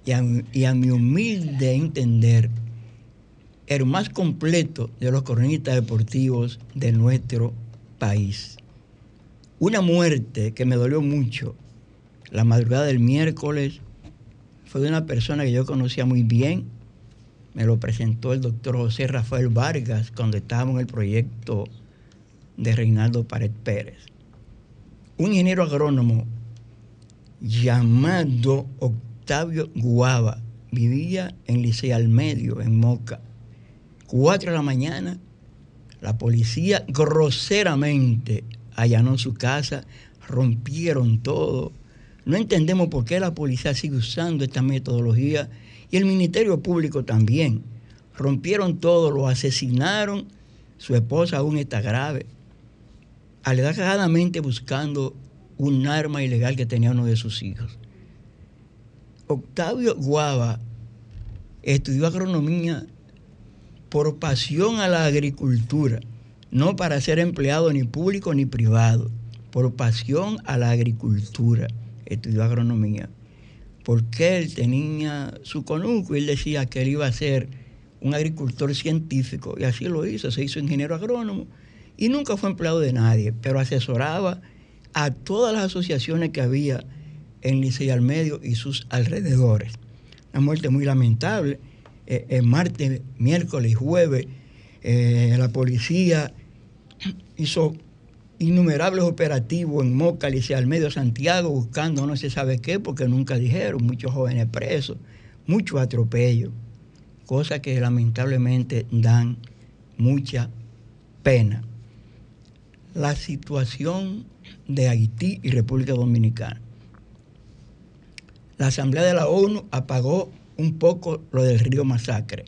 Speaker 3: y a, mi- y a mi humilde entender, el más completo de los cronistas deportivos de nuestro país. Una muerte que me dolió mucho la madrugada del miércoles fue de una persona que yo conocía muy bien. Me lo presentó el doctor José Rafael Vargas cuando estábamos en el proyecto de Reinaldo Pared Pérez. Un ingeniero agrónomo llamado Octavio Guava vivía en Licey al Medio, en Moca. Cuatro de la mañana, la policía groseramente allanó su casa, rompieron todo. No entendemos por qué la policía sigue usando esta metodología y el Ministerio Público también. Rompieron todo, lo asesinaron, su esposa aún está grave alegadamente buscando un arma ilegal que tenía uno de sus hijos. Octavio Guava estudió agronomía por pasión a la agricultura, no para ser empleado ni público ni privado, por pasión a la agricultura, estudió agronomía, porque él tenía su conuco y él decía que él iba a ser un agricultor científico, y así lo hizo, se hizo ingeniero agrónomo, y nunca fue empleado de nadie, pero asesoraba a todas las asociaciones que había en Licey al Medio y sus alrededores. Una muerte muy lamentable. Eh, el martes, miércoles y jueves, eh, la policía hizo innumerables operativos en Moca, Licey al Medio, Santiago, buscando no se sabe qué, porque nunca dijeron, muchos jóvenes presos, muchos atropellos, cosas que lamentablemente dan mucha pena. La situación de Haití y República Dominicana. La Asamblea de la ONU apagó un poco lo del río Masacre.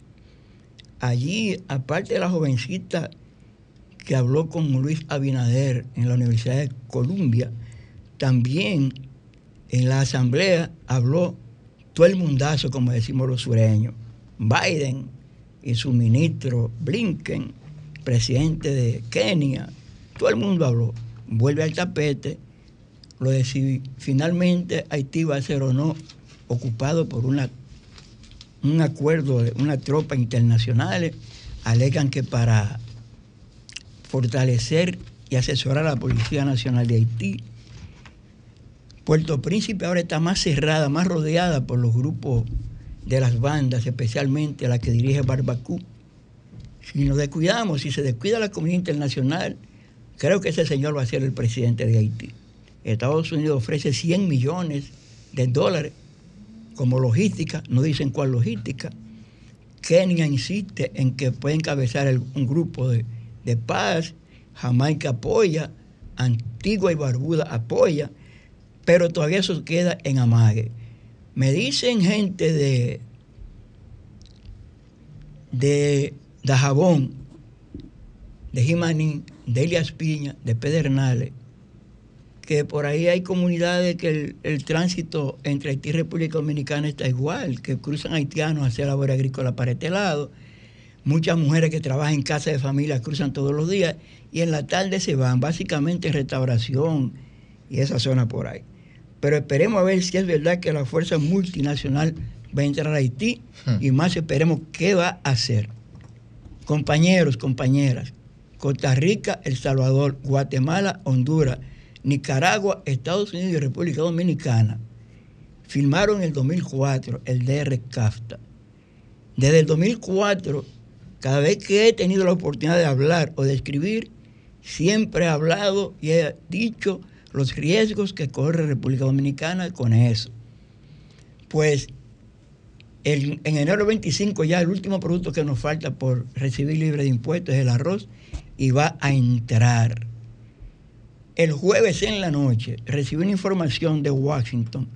Speaker 3: Allí, aparte de la jovencita que habló con Luis Abinader en la Universidad de Columbia, también en la Asamblea habló todo el mundazo, como decimos los sureños. Biden y su ministro Blinken, presidente de Kenia, todo el mundo habló vuelve al tapete lo de si finalmente Haití va a ser o no ocupado por una, un acuerdo de una tropa internacional. Alegan que para fortalecer y asesorar a la Policía Nacional de Haití, Puerto Príncipe ahora está más cerrada, más rodeada por los grupos de las bandas, especialmente la que dirige Barbacú. Si nos descuidamos, si se descuida la comunidad internacional, Creo que ese señor va a ser el presidente de Haití. Estados Unidos ofrece 100 millones de dólares como logística, no dicen cuál logística. Kenia insiste en que puede encabezar un grupo de, de paz, Jamaica apoya, Antigua y Barbuda apoya, pero todavía eso queda en amague. Me dicen gente de, de Dajabón, de Jimaní, de Elias Piña, de Pedernales, que por ahí hay comunidades que el, tránsito entre Haití y República Dominicana está igual, que cruzan haitianos hacia la labor agrícola para este lado. Muchas mujeres que trabajan en casa de familia cruzan todos los días y en la tarde se van, básicamente en restauración y esa zona por ahí. Pero esperemos a ver si es verdad que la fuerza multinacional va a entrar a Haití hmm. y más esperemos qué va a hacer. Compañeros, compañeras, Costa Rica, El Salvador, Guatemala, Honduras, Nicaragua, Estados Unidos y República Dominicana firmaron en el 2004 el DR CAFTA. Desde el 2004, cada vez que he tenido la oportunidad de hablar o de escribir, siempre he hablado y he dicho los riesgos que corre República Dominicana con eso. Pues en enero 25 ya el último producto que nos falta por recibir libre de impuestos es el arroz y va a entrar. El jueves en la noche recibí una información de Washington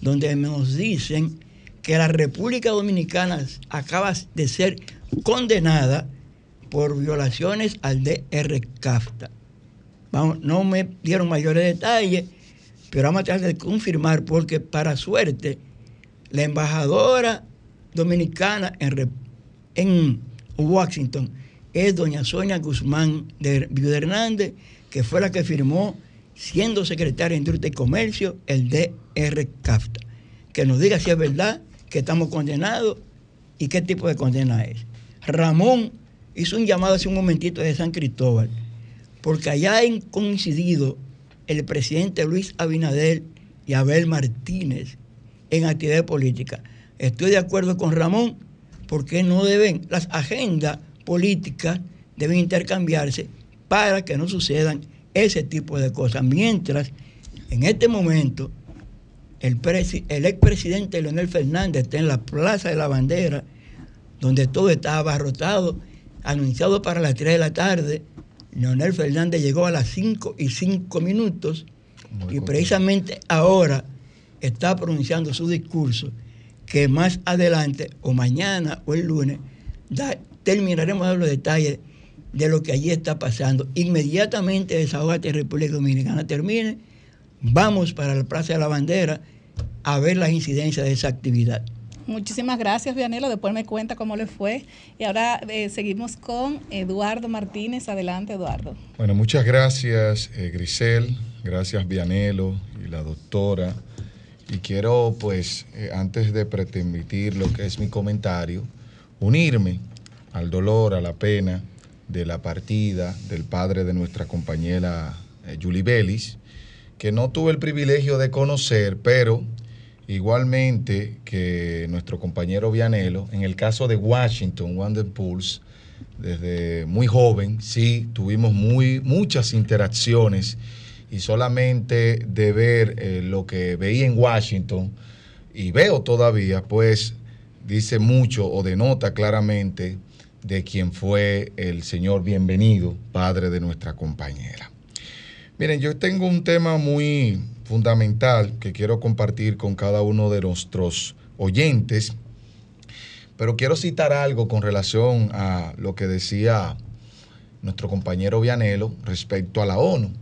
Speaker 3: donde nos dicen que la República Dominicana acaba de ser condenada por violaciones al DR-CAFTA. Vamos, no me dieron mayores detalles, pero vamos a tratar de confirmar porque para suerte la embajadora dominicana en, en Washington es doña Sonia Guzmán de Viuda Hernández, que fue la que firmó, siendo secretaria de Industria y Comercio, el DR CAFTA. Que nos diga si es verdad que estamos condenados y qué tipo de condena es. Ramón hizo un llamado hace un momentito de San Cristóbal, porque allá han coincidido el presidente Luis Abinader y Abel Martínez en actividad política. Estoy de acuerdo con Ramón porque no deben las agendas políticas deben intercambiarse para que no sucedan ese tipo de cosas. Mientras, en este momento, el, el expresidente Leonel Fernández está en la Plaza de la Bandera, donde todo está abarrotado, anunciado para las 3 de la tarde. Leonel Fernández llegó a las 5 y 5 minutos y precisamente ahora está pronunciando su discurso que más adelante o mañana o el lunes da terminaremos de dar los detalles de lo que allí está pasando. Inmediatamente Desahogate República Dominicana termine, vamos para la Plaza de la Bandera a ver las incidencias de esa actividad.
Speaker 1: Muchísimas gracias, Vianelo. Después me cuenta cómo le fue. Y ahora eh, seguimos con Eduardo Martínez. Adelante, Eduardo.
Speaker 9: Bueno, muchas gracias, eh, Grisel. Gracias, Vianelo y la doctora. Y quiero, pues, eh, antes de pretenditir lo que es mi comentario, unirme al dolor, a la pena de la partida del padre de nuestra compañera eh, Julie Bellis, que no tuve el privilegio de conocer, pero igualmente que nuestro compañero Vianelo, en el caso de Washington, Wander Pulse, desde muy joven, sí, tuvimos muy, muchas interacciones y solamente de ver eh, lo que veía en Washington y veo todavía, pues dice mucho o denota claramente de quien fue el señor bienvenido, padre de nuestra compañera. Miren, yo tengo un tema muy fundamental que quiero compartir con cada uno de nuestros oyentes, pero quiero citar algo con relación a lo que decía nuestro compañero Vianelo respecto a la ONU.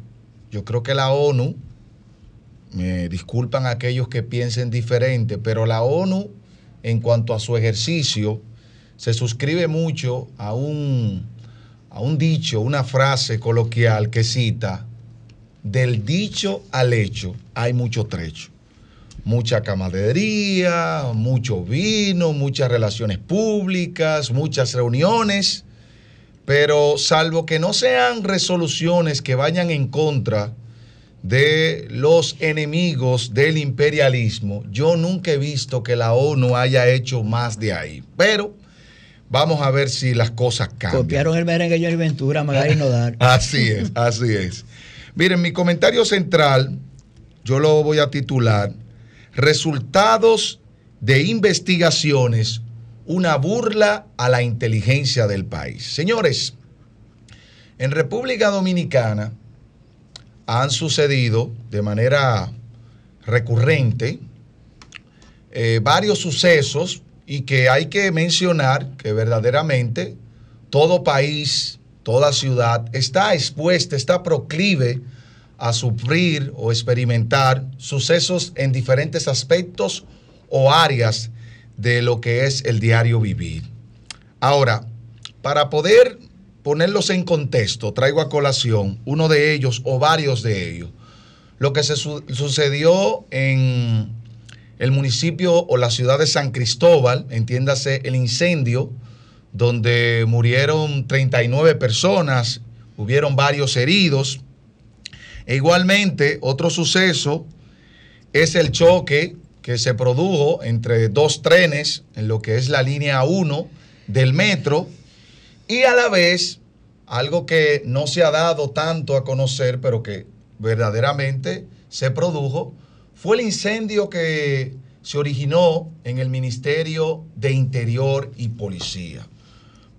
Speaker 9: Yo creo que la ONU, me disculpan aquellos que piensen diferente, pero la ONU en cuanto a su ejercicio se suscribe mucho a un, a un dicho, una frase coloquial que cita, del dicho al hecho hay mucho trecho. Mucha camaradería, mucho vino, muchas relaciones públicas, muchas reuniones, pero salvo que no sean resoluciones que vayan en contra de los enemigos del imperialismo, yo nunca he visto que la ONU haya hecho más de ahí. Pero vamos a ver si las cosas cambian.
Speaker 3: Copiaron el merengue y Ventura, Magari Nodar.
Speaker 9: Así es, así es. Miren, mi comentario central, yo lo voy a titular, Resultados de investigaciones, una burla a la inteligencia del país. Señores, en República Dominicana han sucedido de manera recurrente eh, varios sucesos y que hay que mencionar que verdaderamente todo país toda ciudad está expuesta, está proclive a sufrir o experimentar sucesos en diferentes aspectos o áreas de lo que es el diario vivir. Ahora, para poder ponerlos en contexto, traigo a colación uno de ellos o varios de ellos. Lo que se sucedió en el municipio o la ciudad de San Cristóbal, entiéndase el incendio donde murieron 39 personas, hubieron varios heridos. E igualmente, otro suceso es el choque que se produjo entre dos trenes en lo que es la línea 1 del metro y a la vez algo que no se ha dado tanto a conocer, pero que verdaderamente se produjo, fue el incendio que se originó en el Ministerio de Interior y Policía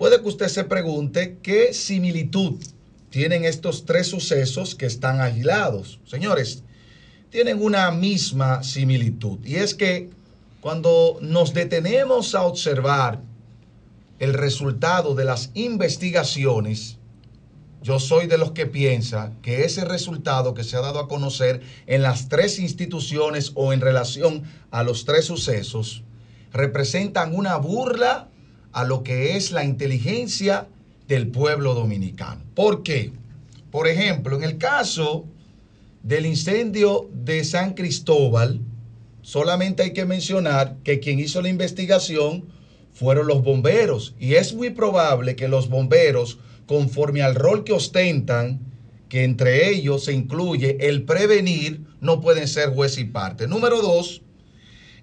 Speaker 9: puede que usted se pregunte qué similitud tienen estos tres sucesos que están aislados. Señores, tienen una misma similitud y es que cuando nos detenemos a observar el resultado de las investigaciones, yo soy de los que piensa que ese resultado que se ha dado a conocer en las tres instituciones o en relación a los tres sucesos representan una burla a lo que es la inteligencia del pueblo dominicano. ¿Por qué? Por ejemplo, en el caso del incendio de San Cristóbal, solamente hay que mencionar que quien hizo la investigación fueron los bomberos y es muy probable que los bomberos, conforme al rol que ostentan, que entre ellos se incluye el prevenir, no pueden ser juez y parte. Número dos,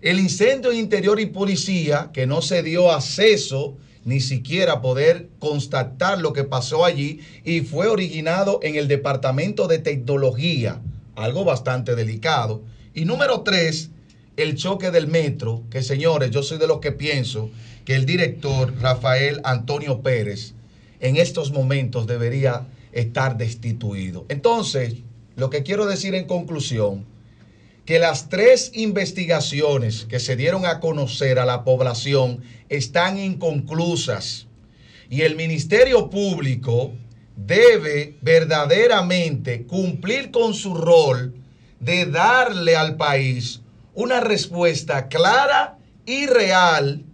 Speaker 9: el incendio en interior y policía, que no se dio acceso ni siquiera poder constatar lo que pasó allí y fue originado en el Departamento de Tecnología, algo bastante delicado. Y número tres, el choque del metro, que señores, yo soy de los que pienso que el director Rafael Antonio Pérez en estos momentos debería estar destituido. Entonces, lo que quiero decir en conclusión, que las tres investigaciones que se dieron a conocer a la población están inconclusas y el Ministerio Público debe verdaderamente cumplir con su rol de darle al país una respuesta clara y real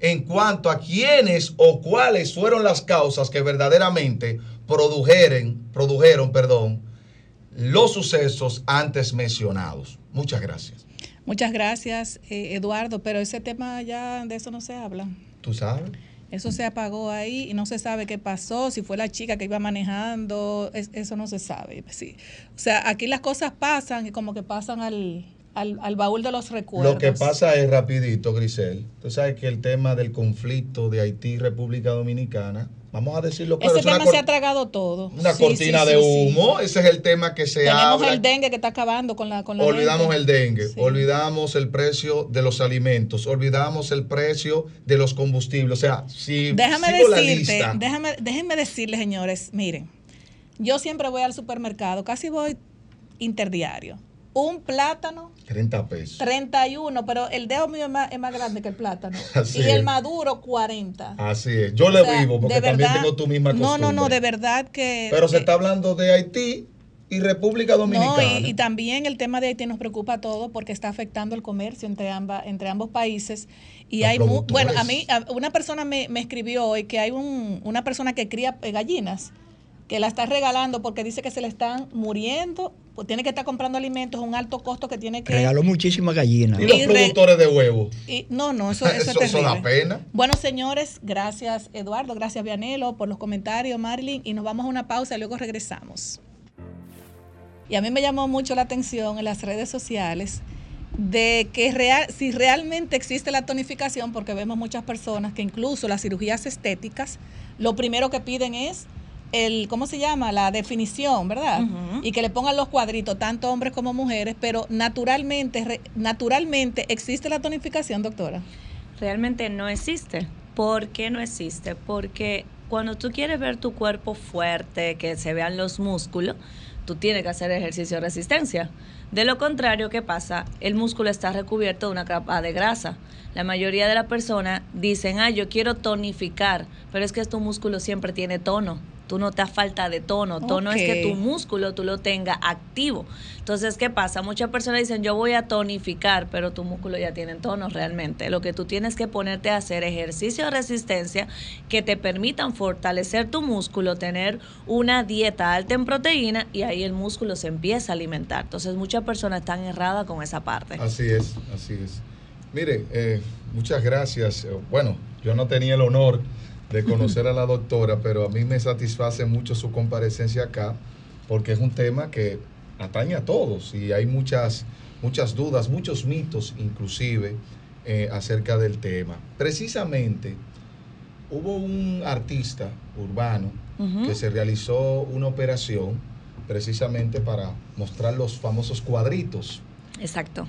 Speaker 9: en cuanto a quiénes o cuáles fueron las causas que verdaderamente produjeron, produjeron perdón, los sucesos antes mencionados. Muchas gracias.
Speaker 1: Muchas gracias, eh, Eduardo, pero ese tema ya de eso no se habla.
Speaker 9: ¿Tú sabes?
Speaker 1: Eso se apagó ahí y no se sabe qué pasó, si fue la chica que iba manejando, es- eso no se sabe. Sí. O sea, aquí las cosas pasan y como que pasan al, al, al baúl de los recuerdos.
Speaker 9: Lo que pasa es rapidito, Grisel. Tú sabes que el tema del conflicto de Haití y República Dominicana, vamos a decirlo claro,
Speaker 1: Ese
Speaker 9: es
Speaker 1: tema se ha tragado todo.
Speaker 9: una
Speaker 1: Sí,
Speaker 9: cortina
Speaker 1: sí,
Speaker 9: de
Speaker 1: sí.
Speaker 9: humo. Ese es el tema que se
Speaker 1: Tenemos
Speaker 9: habla.
Speaker 1: el dengue que está acabando con la... Con la
Speaker 9: Olvidamos
Speaker 1: gente.
Speaker 9: el dengue, olvidamos el precio de los alimentos, olvidamos el precio de los combustibles. O sea, si
Speaker 1: Déjame
Speaker 9: sigo la
Speaker 1: decirte,
Speaker 9: lista,
Speaker 1: déjame, déjenme decirles, señores, miren, yo siempre voy al supermercado, casi voy interdiario. Un plátano,
Speaker 9: 30 pesos.
Speaker 1: 31, pero el dedo mío es más, es más grande que el plátano.
Speaker 9: Así
Speaker 1: y
Speaker 9: es.
Speaker 1: el maduro, 40.
Speaker 9: Así es. Yo
Speaker 1: O
Speaker 9: le
Speaker 1: sea,
Speaker 9: vivo porque
Speaker 1: de
Speaker 9: también tengo tu misma
Speaker 1: No,
Speaker 9: costumbre.
Speaker 1: no, no, de verdad que...
Speaker 9: Pero se está hablando de Haití y República
Speaker 1: no,
Speaker 9: Dominicana.
Speaker 1: y, y también el tema de Haití nos preocupa a todos porque está afectando el comercio entre, ambas, entre ambos países. Y
Speaker 9: Los
Speaker 1: hay, mu- bueno, a mí, a- una persona me, me escribió hoy que hay un, una persona que cría eh, gallinas que la está regalando porque dice que se le están muriendo, pues tiene que estar comprando alimentos a un alto costo que tiene que...
Speaker 3: Regaló muchísimas gallinas.
Speaker 9: y los
Speaker 1: y re-
Speaker 9: productores de huevos.
Speaker 1: y- no, no, eso, eso,
Speaker 9: Eso,
Speaker 1: es
Speaker 9: eso da pena.
Speaker 1: Bueno, señores, gracias Eduardo, gracias Vianelo por los comentarios, Marilyn, y nos vamos a una pausa y luego regresamos. Y a mí me llamó mucho la atención en las redes sociales de que real, si realmente existe la tonificación, porque vemos muchas personas que incluso las cirugías estéticas, lo primero que piden es el, ¿cómo se llama? La definición, ¿verdad? Y que le pongan los cuadritos, tanto hombres como mujeres, pero naturalmente, re- naturalmente existe la tonificación, doctora.
Speaker 10: realmente no existe. ¿Por qué no existe? Porque cuando tú quieres ver tu cuerpo fuerte, que se vean los músculos, tú tienes que hacer ejercicio de resistencia. De lo contrario, ¿qué pasa? El músculo está recubierto de una capa de grasa. La mayoría de las personas dicen, ah, yo quiero tonificar, pero es que tu músculo siempre tiene tono. Tú no te das falta de tono. Tono es que tu músculo tú lo tengas activo. Entonces, ¿qué pasa? Muchas personas dicen, yo voy a tonificar, pero tu músculo ya tiene tono realmente. Lo que tú tienes que ponerte a hacer ejercicio de resistencia que te permitan fortalecer tu músculo, tener una dieta alta en proteína y ahí el músculo se empieza a alimentar. Entonces, muchas personas están erradas con esa parte.
Speaker 9: Así es, así es. Mire, eh, muchas gracias. Bueno, yo no tenía el honor de conocer a la doctora, pero a mí me satisface mucho su comparecencia acá, porque es un tema que atañe a todos y hay muchas, muchas dudas, muchos mitos inclusive eh, acerca del tema. Precisamente, hubo un artista urbano que se realizó una operación precisamente para mostrar los famosos cuadritos.
Speaker 10: Exacto.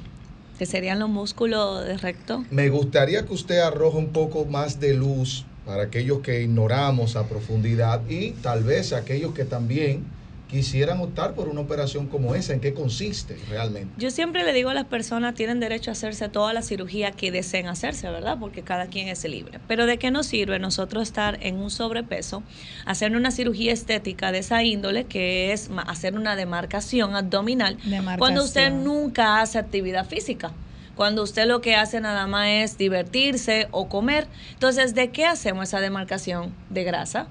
Speaker 10: Que serían los músculos de recto.
Speaker 9: Me gustaría que usted arroje un poco más de luz para aquellos que ignoramos a profundidad y tal vez aquellos que también quisieran optar por una operación como esa. ¿En qué consiste realmente?
Speaker 10: Yo siempre le digo a las personas, tienen derecho a hacerse toda la cirugía que deseen hacerse, ¿verdad? Porque cada quien es libre. Pero ¿de qué nos sirve nosotros estar en un sobrepeso, hacer una cirugía estética de esa índole, que es ma- hacer una demarcación abdominal, cuando usted nunca hace actividad física? Cuando usted lo que hace nada más es divertirse o comer. Entonces, ¿de qué hacemos esa demarcación? De grasa.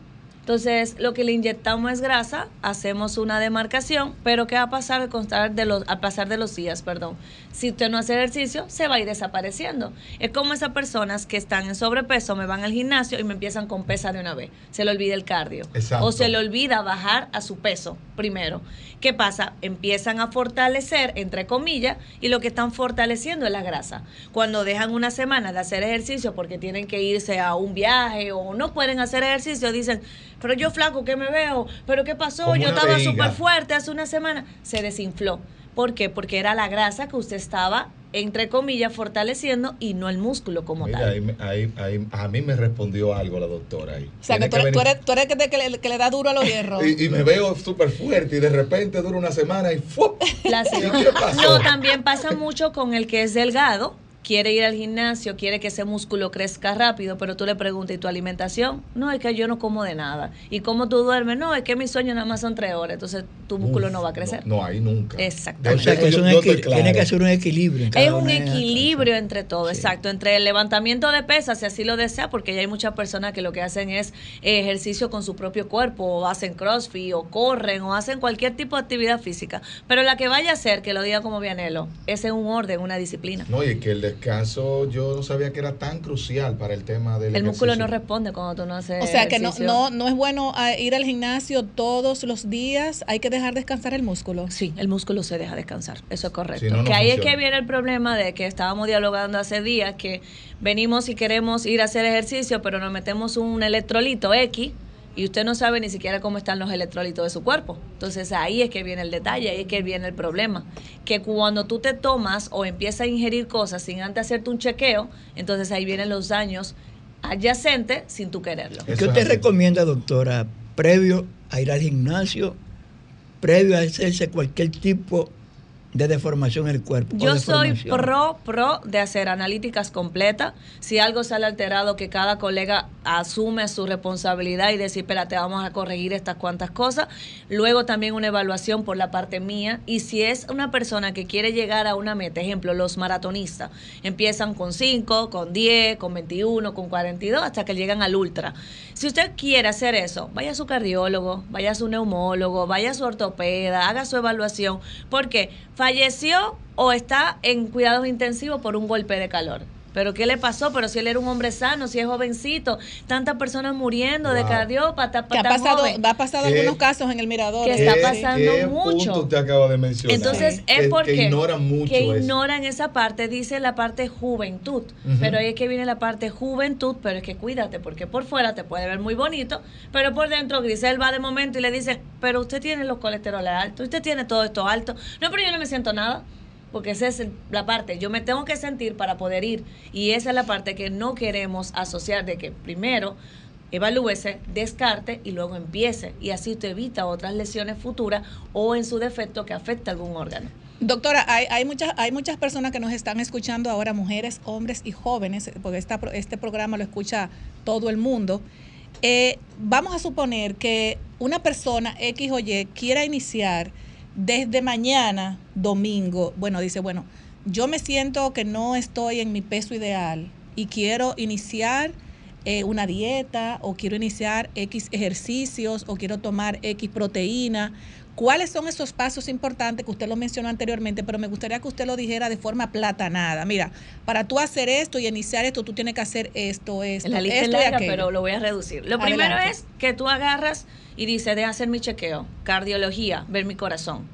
Speaker 10: Entonces, lo que le inyectamos es grasa, hacemos una demarcación, pero ¿qué va a pasar al, constar de los, al pasar de los días? Perdón. Si usted no hace ejercicio, se va a ir desapareciendo. Es como esas personas que están en sobrepeso, me van al gimnasio y me empiezan con pesa de una vez. Se le olvida el cardio.
Speaker 9: Exacto.
Speaker 10: O se le olvida bajar a su peso primero. ¿Qué pasa? Empiezan a fortalecer, entre comillas, y lo que están fortaleciendo es la grasa. Cuando dejan una semana de hacer ejercicio porque tienen que irse a un viaje o no pueden hacer ejercicio, dicen, pero yo flaco, ¿qué me veo? ¿Pero qué pasó?
Speaker 9: Como
Speaker 10: yo estaba súper fuerte hace una semana. Se desinfló. ¿Por qué? Porque era la grasa que usted estaba, entre comillas, fortaleciendo y no el músculo como
Speaker 9: Mira,
Speaker 10: tal.
Speaker 9: ahí, ahí- ahí- a mí me respondió algo la doctora ahí.
Speaker 1: O sea, que tú eres, tú eres, tú eres que, te- que le, que le da duro a los hierros.
Speaker 9: y, y me veo súper fuerte y de repente dura una semana y ¡fuop!
Speaker 10: La
Speaker 9: ¿Y
Speaker 10: cirugía.
Speaker 9: qué pasó?
Speaker 10: No, también pasa mucho con el que es delgado, quiere ir al gimnasio, quiere que ese músculo crezca rápido, pero tú le preguntas, ¿y tu alimentación? No, es que yo no como de nada. ¿Y cómo tú duermes? No, es que mis sueños nada más son tres horas, entonces tu músculo
Speaker 9: Uf,
Speaker 10: no va a crecer.
Speaker 9: No, ahí nunca.
Speaker 3: O
Speaker 10: Exactamente.
Speaker 3: sea, que es un
Speaker 9: yo estoy
Speaker 3: equi-
Speaker 9: claro.
Speaker 3: tiene que ser un equilibrio. en cada
Speaker 10: Es un
Speaker 3: de
Speaker 10: equilibrio entre todo,
Speaker 3: Sí.
Speaker 10: exacto, entre el levantamiento de pesas, si así lo desea, porque ya hay muchas personas que lo que hacen es ejercicio con su propio cuerpo, o hacen crossfit, o corren, o hacen cualquier tipo de actividad física. Pero la que vaya a hacer, que lo diga como Vianelo, es en un orden, una disciplina.
Speaker 9: No, y que el descanso yo no sabía que era tan crucial para el tema del
Speaker 10: El músculo no responde cuando tú no haces
Speaker 1: O sea que no,
Speaker 10: ejercicio.
Speaker 1: no, no es bueno ah, ir al gimnasio todos los días, hay que dejar descansar el músculo.
Speaker 10: Sí, el músculo se deja descansar, eso es correcto.
Speaker 1: Si no, no
Speaker 10: que ahí es que viene el problema de que estábamos dialogando hace días, que venimos y queremos ir a hacer ejercicio, pero nos metemos un electrolito X y usted no sabe ni siquiera cómo están los electrolitos de su cuerpo. Entonces ahí es que viene el detalle, ahí es que viene el problema. Que cuando tú te tomas o empiezas a ingerir cosas sin antes hacerte un chequeo, entonces ahí vienen los daños adyacentes sin tú quererlo.
Speaker 3: ¿Qué usted recomienda, doctora, previo a ir al gimnasio, previo a hacerse cualquier tipo de deformación en el cuerpo?
Speaker 10: Yo soy pro, pro de hacer analíticas completas. Si algo sale alterado, que cada colega asume su responsabilidad y decir, espérate, vamos a corregir estas cuantas cosas. Luego también una evaluación por la parte mía. Y si es una persona que quiere llegar a una meta, ejemplo, los maratonistas, empiezan con 5, con 10, con 21, con 42, hasta que llegan al ultra. Si usted quiere hacer eso, vaya a su cardiólogo, vaya a su neumólogo, vaya a su ortopeda, haga su evaluación, porque falleció o está en cuidados intensivos por un golpe de calor. Pero ¿qué le pasó? Pero si él era un hombre sano, si es jovencito, tantas personas muriendo de
Speaker 9: Wow.
Speaker 10: cardiópata,
Speaker 1: Que ha pasado,
Speaker 10: joven.
Speaker 1: ha pasado
Speaker 9: ¿Qué?
Speaker 1: algunos casos en el mirador.
Speaker 10: Que
Speaker 1: ¿eh?
Speaker 10: está
Speaker 9: ¿Qué-
Speaker 10: pasando
Speaker 9: qué
Speaker 10: mucho.
Speaker 9: punto usted acaba de mencionar?
Speaker 10: Entonces
Speaker 9: Que-
Speaker 10: es porque
Speaker 9: que ignoran mucho
Speaker 10: que
Speaker 9: eso.
Speaker 10: ignoran esa parte, dice la parte juventud, pero ahí es que viene la parte juventud, pero es que cuídate, porque por fuera te puede ver muy bonito, pero por dentro Grisel va de momento y le dice, pero usted tiene los colesteroles altos, usted tiene todo esto alto, no, pero yo no me siento nada. Porque esa es la parte, yo me tengo que sentir para poder ir. Y esa es la parte que no queremos asociar de que primero evalúese, descarte y luego empiece. Y así usted evita otras lesiones futuras o en su defecto que afecte algún órgano.
Speaker 1: Doctora, hay, hay, muchas, hay muchas personas que nos están escuchando ahora, mujeres, hombres y jóvenes, porque esta, este programa lo escucha todo el mundo. Eh, vamos a suponer que una persona X o Y quiera iniciar desde mañana, domingo, bueno, dice, bueno, yo me siento que no estoy en mi peso ideal y quiero iniciar eh, una dieta o quiero iniciar X ejercicios o quiero tomar X proteína. ¿Cuáles son esos pasos importantes que usted lo mencionó anteriormente, pero me gustaría que usted lo dijera de forma platanada? Mira, para tú hacer esto y iniciar esto, tú tienes que hacer esto, esto,
Speaker 10: La lista es
Speaker 1: esto y
Speaker 10: larga, pero lo voy a reducir. Lo primero es que tú agarras y dices, de hacer mi chequeo, cardiología, ver mi corazón.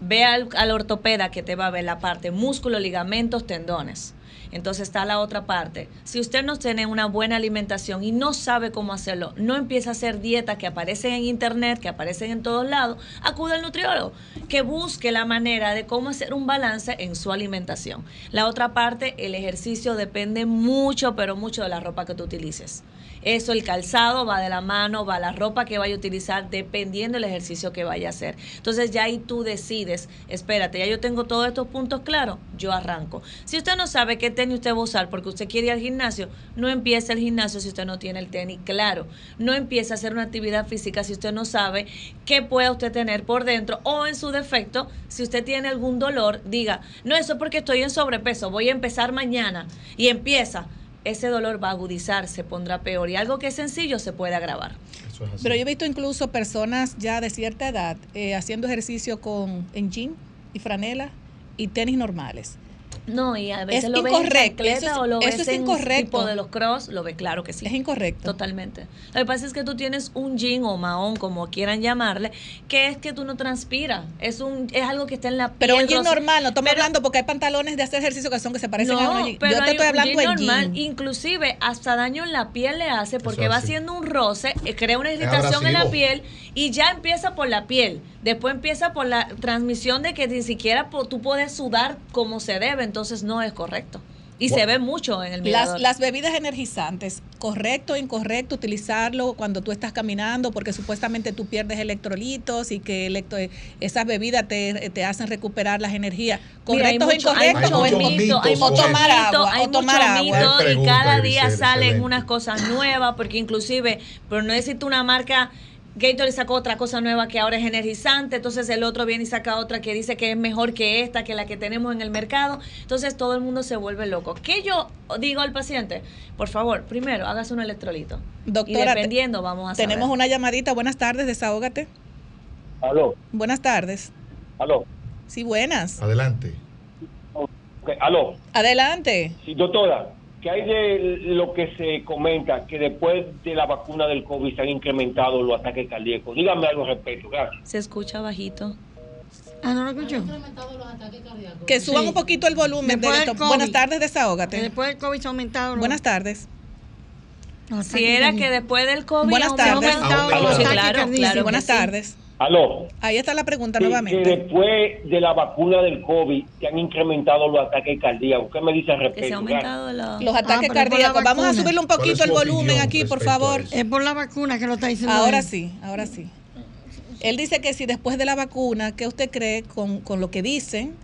Speaker 10: Ve al, al ortopeda que te va a ver la parte músculo, ligamentos, tendones. Entonces está la otra parte. Si usted no tiene una buena alimentación y no sabe cómo hacerlo, no empieza a hacer dietas que aparecen en internet, que aparecen en todos lados, acude al nutriólogo, que busque la manera de cómo hacer un balance en su alimentación. La otra parte, el ejercicio depende mucho, pero mucho de la ropa que tú utilices. Eso, el calzado va de la mano, va la ropa que vaya a utilizar dependiendo del ejercicio que vaya a hacer. Entonces ya ahí tú decides, espérate, ya yo tengo todos estos puntos claros, yo arranco. Si usted no sabe qué tenis usted va a usar porque usted quiere ir al gimnasio, no empiece el gimnasio si usted no tiene el tenis claro. No empiece a hacer una actividad física si usted no sabe qué pueda usted tener por dentro o en su defecto, si usted tiene algún dolor, diga, no, eso es porque estoy en sobrepeso, voy a empezar mañana y empieza ese dolor va a agudizar, se pondrá peor y algo que es sencillo se puede agravar.
Speaker 1: Pero yo he visto incluso personas ya de cierta edad eh, haciendo ejercicio con en jean y franela y tenis normales.
Speaker 10: No, y a veces
Speaker 1: Es
Speaker 10: lo ves en
Speaker 1: incorrecto,
Speaker 10: chancleta
Speaker 1: eso es-
Speaker 10: o lo
Speaker 1: eso
Speaker 10: ves
Speaker 1: es
Speaker 10: en
Speaker 1: incorrecto.
Speaker 10: tipo de los cross, lo ve claro que sí.
Speaker 1: Es incorrecto.
Speaker 10: Totalmente. Lo que pasa es que tú tienes un jean o mahón, como quieran llamarle, que es que tú no transpiras. Es un es algo que está en la piel.
Speaker 1: Pero un jean
Speaker 10: rosa-
Speaker 1: normal, no estamos
Speaker 10: Pero-
Speaker 1: hablando porque hay pantalones de hacer ejercicio que son que se parecen a
Speaker 10: no,
Speaker 1: jeans.
Speaker 10: pero
Speaker 1: Yo te estoy
Speaker 10: un
Speaker 1: hablando
Speaker 10: jean normal,
Speaker 1: jean.
Speaker 10: inclusive hasta daño en la piel le hace porque va haciendo un roce, eh, crea una irritación en la piel y ya empieza por la piel. Después empieza por la transmisión de que ni siquiera po- tú puedes sudar como se debe, entonces no es correcto. Y se ve mucho en el mirador.
Speaker 1: Las, las bebidas energizantes, correcto o incorrecto utilizarlo cuando tú estás caminando porque supuestamente tú pierdes electrolitos y que electro- esas bebidas te, te hacen recuperar las energías.
Speaker 10: Mira, hay
Speaker 1: ¿Correcto o
Speaker 10: mucho- hay
Speaker 1: incorrecto?
Speaker 10: mucho
Speaker 1: o,
Speaker 10: mito, hay
Speaker 1: o tomar
Speaker 10: mito,
Speaker 1: agua.
Speaker 10: hay
Speaker 1: o tomar
Speaker 10: mucho
Speaker 1: agua.
Speaker 10: mito y cada día salen
Speaker 9: excelente.
Speaker 10: unas cosas nuevas, porque inclusive, pero no necesito una marca, Gatorade sacó otra cosa nueva que ahora es energizante, entonces el otro viene y saca otra que dice que es mejor que esta, que la que tenemos en el mercado, entonces todo el mundo se vuelve loco. ¿Qué yo digo al paciente? Por favor, primero, hágase un electrolito.
Speaker 1: Doctora,
Speaker 10: y dependiendo, vamos a saber.
Speaker 1: Tenemos una llamadita. Buenas tardes, desahógate.
Speaker 4: Aló,
Speaker 1: Buenas tardes.
Speaker 4: aló.
Speaker 1: Sí, buenas.
Speaker 9: Adelante.
Speaker 11: Aló.
Speaker 1: Adelante.
Speaker 11: Sí, doctora, ¿qué hay de lo que se comenta que después de la vacuna del COVID se han incrementado los ataques cardíacos? Dígame algo al respecto, gracias.
Speaker 10: Se escucha bajito.
Speaker 8: Ah, no lo escucho.
Speaker 1: Que suban
Speaker 8: Sí.
Speaker 1: un poquito el volumen.
Speaker 8: Después
Speaker 1: de
Speaker 8: del
Speaker 1: esto.
Speaker 8: COVID.
Speaker 1: Buenas tardes, desahógate.
Speaker 8: Que después del COVID se ha aumentado. los-
Speaker 1: Buenas tardes.
Speaker 10: Si era que después del COVID
Speaker 1: Buenas tardes.
Speaker 8: aumentado
Speaker 11: los
Speaker 10: Sí,
Speaker 8: ataques
Speaker 10: claro,
Speaker 8: cardíacos.
Speaker 10: claro.
Speaker 1: Buenas tardes.
Speaker 11: Aló.
Speaker 1: Ahí está la pregunta
Speaker 11: Sí, que
Speaker 1: nuevamente.
Speaker 11: después de la vacuna del COVID se han incrementado los ataques cardíacos. ¿Qué me dice al
Speaker 10: Que se
Speaker 11: respecto?
Speaker 10: ha aumentado.
Speaker 1: Los
Speaker 8: Ah,
Speaker 1: ataques cardíacos. Vamos a subirle un
Speaker 9: ¿Cuál es
Speaker 1: poquito el volumen aquí, por
Speaker 9: respecto
Speaker 1: favor.
Speaker 8: Es por la vacuna que lo está diciendo.
Speaker 1: Ahora
Speaker 8: él.
Speaker 1: sí, ahora sí. Él dice que si después de la vacuna, ¿qué usted cree con, con lo que dicen,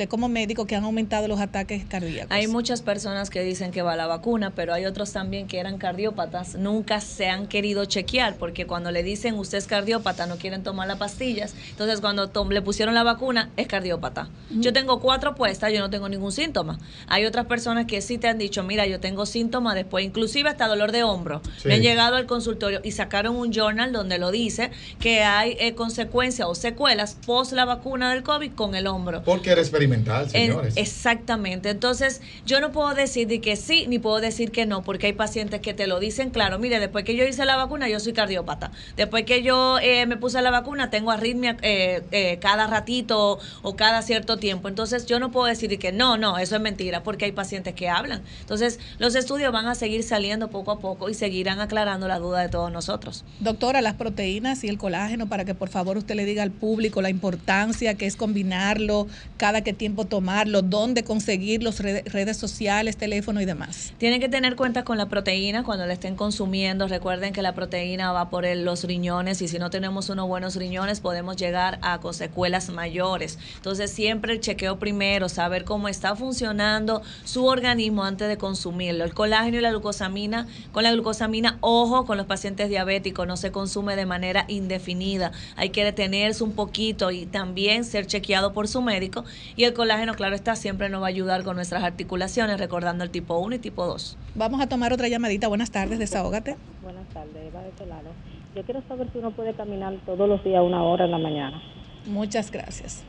Speaker 1: usted como médico, que han aumentado los ataques cardíacos?
Speaker 10: Hay muchas personas que dicen que va la vacuna, pero hay otros también que eran cardiópatas. Nunca se han querido chequear porque cuando le dicen usted es cardiópata no quieren tomar las pastillas. Entonces cuando le pusieron la vacuna es cardiópata. Yo tengo cuatro puestas, yo no tengo ningún síntoma. Hay otras personas que sí te han dicho, mira, yo tengo síntomas después, inclusive hasta dolor de hombro.
Speaker 9: Sí.
Speaker 10: Me han llegado al consultorio y sacaron un journal donde lo dice que hay eh, consecuencias o secuelas post la vacuna del COVID con el hombro.
Speaker 9: Porque era experimental,
Speaker 10: En-
Speaker 9: señores.
Speaker 10: exactamente. Entonces, yo no puedo decir de que sí, ni puedo decir que no, porque hay pacientes que te lo dicen claro. Mire, después que yo hice la vacuna, yo soy cardiópata. Después que yo eh, me puse la vacuna, tengo arritmia eh, eh, cada ratito o cada cierto tiempo. Entonces, yo no puedo decir de que no, no, eso es mentira, porque hay pacientes que hablan. Entonces, los estudios van a seguir saliendo poco a poco y seguirán aclarando la duda de todos nosotros.
Speaker 1: Doctora, las proteínas y el colágeno, para que por favor usted le diga al público la importancia que es combinarlo, cada qué tiempo tomarlo, dónde conseguirlos, red- redes sociales, teléfono y demás.
Speaker 10: Tienen que tener cuenta con la proteína cuando la estén consumiendo. Recuerden que la proteína va por los riñones y si no tenemos unos buenos riñones podemos llegar a secuelas mayores. Entonces siempre el chequeo primero, saber cómo está funcionando su organismo antes de consumirlo. El colágeno y la glucosamina, con la glucosamina, ojo con los pacientes diabéticos, no se consume de manera indefinida. Hay que detenerse un poquito y también ser chequeado por su médico. Y el colágeno, claro está, siempre nos va a ayudar con nuestras articulaciones, recordando el tipo 1 y tipo 2.
Speaker 1: Vamos a tomar otra llamadita. Buenas tardes, desahógate.
Speaker 12: Buenas tardes, Eva de este lado. Yo quiero saber si uno puede caminar todos los días una hora en la mañana.
Speaker 1: Muchas gracias.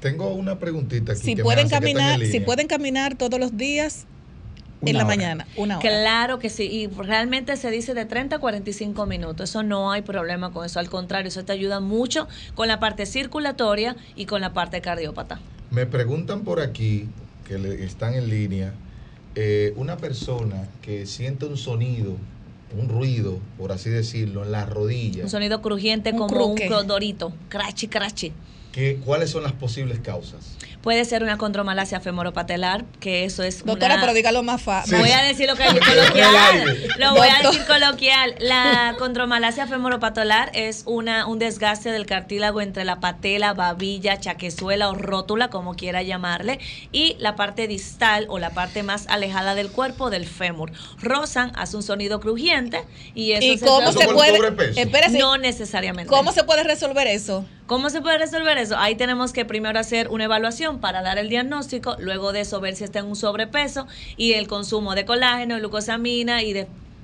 Speaker 9: Tengo una preguntita aquí.
Speaker 1: Si
Speaker 9: que me
Speaker 1: pueden
Speaker 9: que
Speaker 1: caminar, si pueden caminar todos los días en la
Speaker 9: hora.
Speaker 1: mañana, una hora.
Speaker 10: Claro que sí, y realmente se dice de 30 a 45 minutos, eso no hay problema con eso, al contrario, eso te ayuda mucho con la parte circulatoria y con la parte cardiópata.
Speaker 9: Me preguntan por aquí, que le- están en línea, eh, una persona que siente un sonido, un ruido, por así decirlo, en las rodillas.
Speaker 10: Un sonido crujiente
Speaker 1: Un
Speaker 10: como
Speaker 1: cruque.
Speaker 10: un dorito, crachi, crachi.
Speaker 9: ¿Qué, ¿Cuáles son las posibles causas?
Speaker 10: Puede ser una condromalacia femoropatelar, que eso es
Speaker 1: Doctora,
Speaker 10: una...
Speaker 1: pero dígalo más fácil.
Speaker 10: Voy a decir lo que hay coloquial. Lo voy a decir coloquial. La condromalacia femoropatelar es una, un desgaste del cartílago entre la patela, babilla, chaquezuela o rótula, como quiera llamarle, y la parte distal o la parte más alejada del cuerpo del fémur. Rozan, hace un sonido crujiente y eso
Speaker 1: ¿Y
Speaker 10: se
Speaker 1: cómo
Speaker 9: ¿Eso
Speaker 1: se puede?
Speaker 9: sobrepeso?
Speaker 1: Espérese,
Speaker 10: No necesariamente.
Speaker 1: ¿Cómo se puede resolver eso?
Speaker 10: ¿Cómo se puede resolver eso? Ahí tenemos que primero hacer una evaluación para dar el diagnóstico, luego de eso ver si está en un sobrepeso y el consumo de colágeno, glucosamina y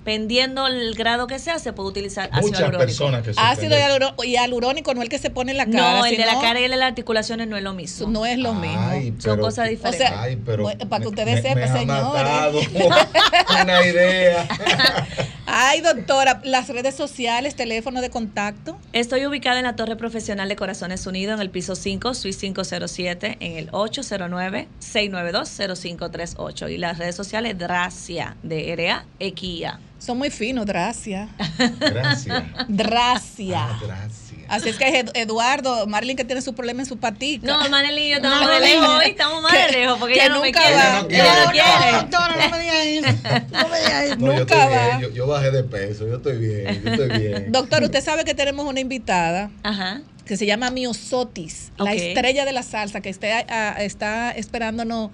Speaker 10: dependiendo el grado que sea, se puede utilizar ácido hialurónico.
Speaker 9: personas que sufren
Speaker 1: Ácido hialuro- hialurónico no el que se pone en la cara.
Speaker 10: No, el de la cara y el de las articulaciones no es lo mismo.
Speaker 1: No es lo mismo.
Speaker 9: Ay,
Speaker 10: Son cosas
Speaker 1: O
Speaker 10: diferentes.
Speaker 1: sea,
Speaker 9: Ay, pero
Speaker 1: bueno, para que ustedes
Speaker 9: me-
Speaker 1: sepan, señores.
Speaker 9: una idea.
Speaker 1: Ay, doctora, las redes sociales, teléfono de contacto.
Speaker 10: Estoy ubicada en la Torre Profesional de Corazones Unidos, en el piso 5, Suite 507, en el 809-692-0538. Y las redes sociales, Dracia, de RA, Equia.
Speaker 1: Son muy finos, gracias.
Speaker 9: Gracias.
Speaker 1: Gracias.
Speaker 9: Ah, gracias.
Speaker 1: Así es que Ed- Eduardo, Marlene que tiene su problema en su patica.
Speaker 10: No, y yo estamos
Speaker 8: No,
Speaker 10: de
Speaker 8: no,
Speaker 10: lejos
Speaker 8: no.
Speaker 10: hoy, estamos más
Speaker 1: Que-
Speaker 10: lejos, porque
Speaker 1: que
Speaker 10: ella no me
Speaker 1: nunca
Speaker 10: quiere.
Speaker 1: va.
Speaker 9: No,
Speaker 10: Ella no
Speaker 9: no,
Speaker 10: quiere.
Speaker 8: Doctora, no me digas eso. No me digas eso.
Speaker 9: No, yo
Speaker 1: Nunca
Speaker 9: estoy
Speaker 1: va.
Speaker 9: bien, yo, yo bajé de peso, yo estoy bien, yo estoy bien.
Speaker 1: Doctor, usted sabe que tenemos una invitada
Speaker 10: Ajá.
Speaker 1: que se llama Miosotis, la
Speaker 10: Ok.
Speaker 1: estrella de la salsa, que está, a- está esperándonos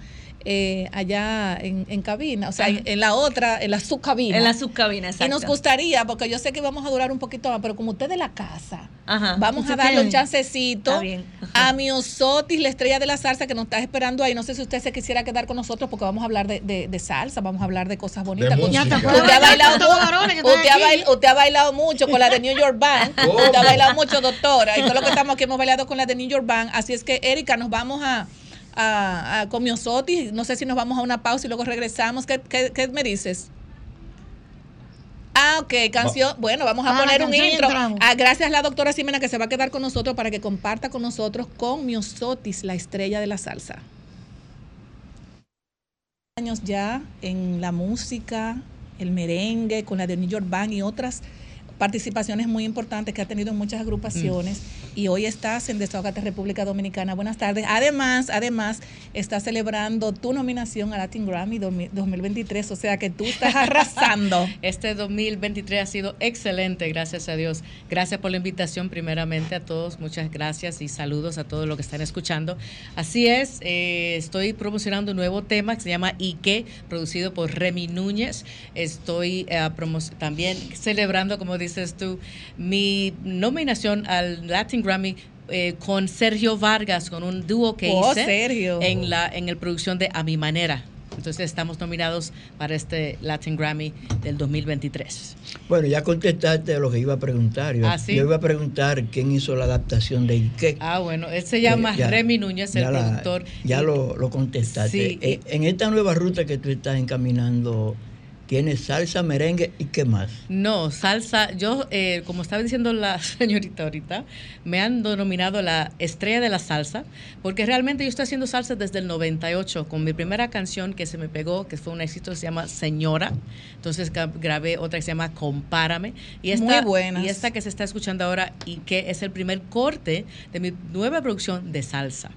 Speaker 1: eh, allá en, en cabina, o sea, en, en la otra, en la subcabina.
Speaker 10: En la subcabina,
Speaker 1: y
Speaker 10: exacto.
Speaker 1: nos gustaría, porque yo sé que vamos a durar un poquito más, pero como usted de la casa,
Speaker 10: Ajá.
Speaker 1: vamos a
Speaker 8: ¿Usted
Speaker 1: darle un chancecito a Miosotis, la estrella de la salsa, que nos está esperando ahí. No sé si usted se quisiera quedar con nosotros, porque vamos a hablar de, de- de salsa, vamos a hablar de cosas bonitas.
Speaker 9: De
Speaker 1: Usted
Speaker 9: música.
Speaker 1: ha bailado usted ha,
Speaker 8: aquí.
Speaker 1: bail- usted ha bailado mucho con la de New York Band. Usted ha bailado mucho, doctora. Y todos los que estamos aquí hemos bailado con la de New York Band. Así es que, Erika, nos vamos a, a, a con Miosotis. No sé si nos vamos a una pausa y luego regresamos. ¿Qué, qué, qué me dices? Ah, ok, canción. Bueno, vamos a
Speaker 8: Ah,
Speaker 1: poner un intro. Ah, gracias a la doctora Ximena que se va a quedar con nosotros para que comparta con nosotros con Miosotis, la estrella de la salsa. Años ya en la música, el merengue, con la de New York Band y otras participaciones muy importantes que ha tenido en muchas agrupaciones y hoy estás en Desahogate República Dominicana. Buenas tardes. Además, además, estás celebrando tu nominación a Latin Grammy 2023, o sea que tú estás arrasando.
Speaker 13: Este 2023 ha sido excelente, gracias a Dios. Gracias por la invitación, primeramente a todos. Muchas gracias y saludos a todos los que están escuchando. Así es, eh, estoy promocionando un nuevo tema que se llama Ike, producido por Remy Núñez. Estoy eh, también celebrando, como dices tú, mi nominación al Latin Grammy. eh, con Sergio Vargas, con un dúo que
Speaker 1: Oh,
Speaker 13: hice
Speaker 1: Sergio.
Speaker 13: en la en el producción de A Mi Manera. Entonces estamos nominados para este Latin Grammy del 2023.
Speaker 3: Bueno, ya contestaste lo que iba a preguntar. Yo,
Speaker 13: Ah, ¿sí?
Speaker 3: yo iba a preguntar quién hizo la adaptación de Ike.
Speaker 13: Ah, bueno, él se llama
Speaker 3: Eh, ya-
Speaker 13: Remy Núñez, el
Speaker 3: ya la-
Speaker 13: productor.
Speaker 3: ya
Speaker 13: Y-
Speaker 3: lo, lo contestaste.
Speaker 13: Sí,
Speaker 3: Eh, en esta nueva ruta que tú estás encaminando, ¿tienes salsa, merengue y qué más?
Speaker 13: No, salsa. Yo, eh, como estaba diciendo la señorita ahorita, me han denominado la estrella de la salsa, porque realmente yo estoy haciendo salsa desde el 98, con mi primera canción que se me pegó, que fue un éxito, se llama Señora. Entonces grabé otra que se llama Compárame. Y esta,
Speaker 1: Muy buenas.
Speaker 13: Y esta que se está escuchando ahora, y que es el primer corte de mi nueva producción de salsa.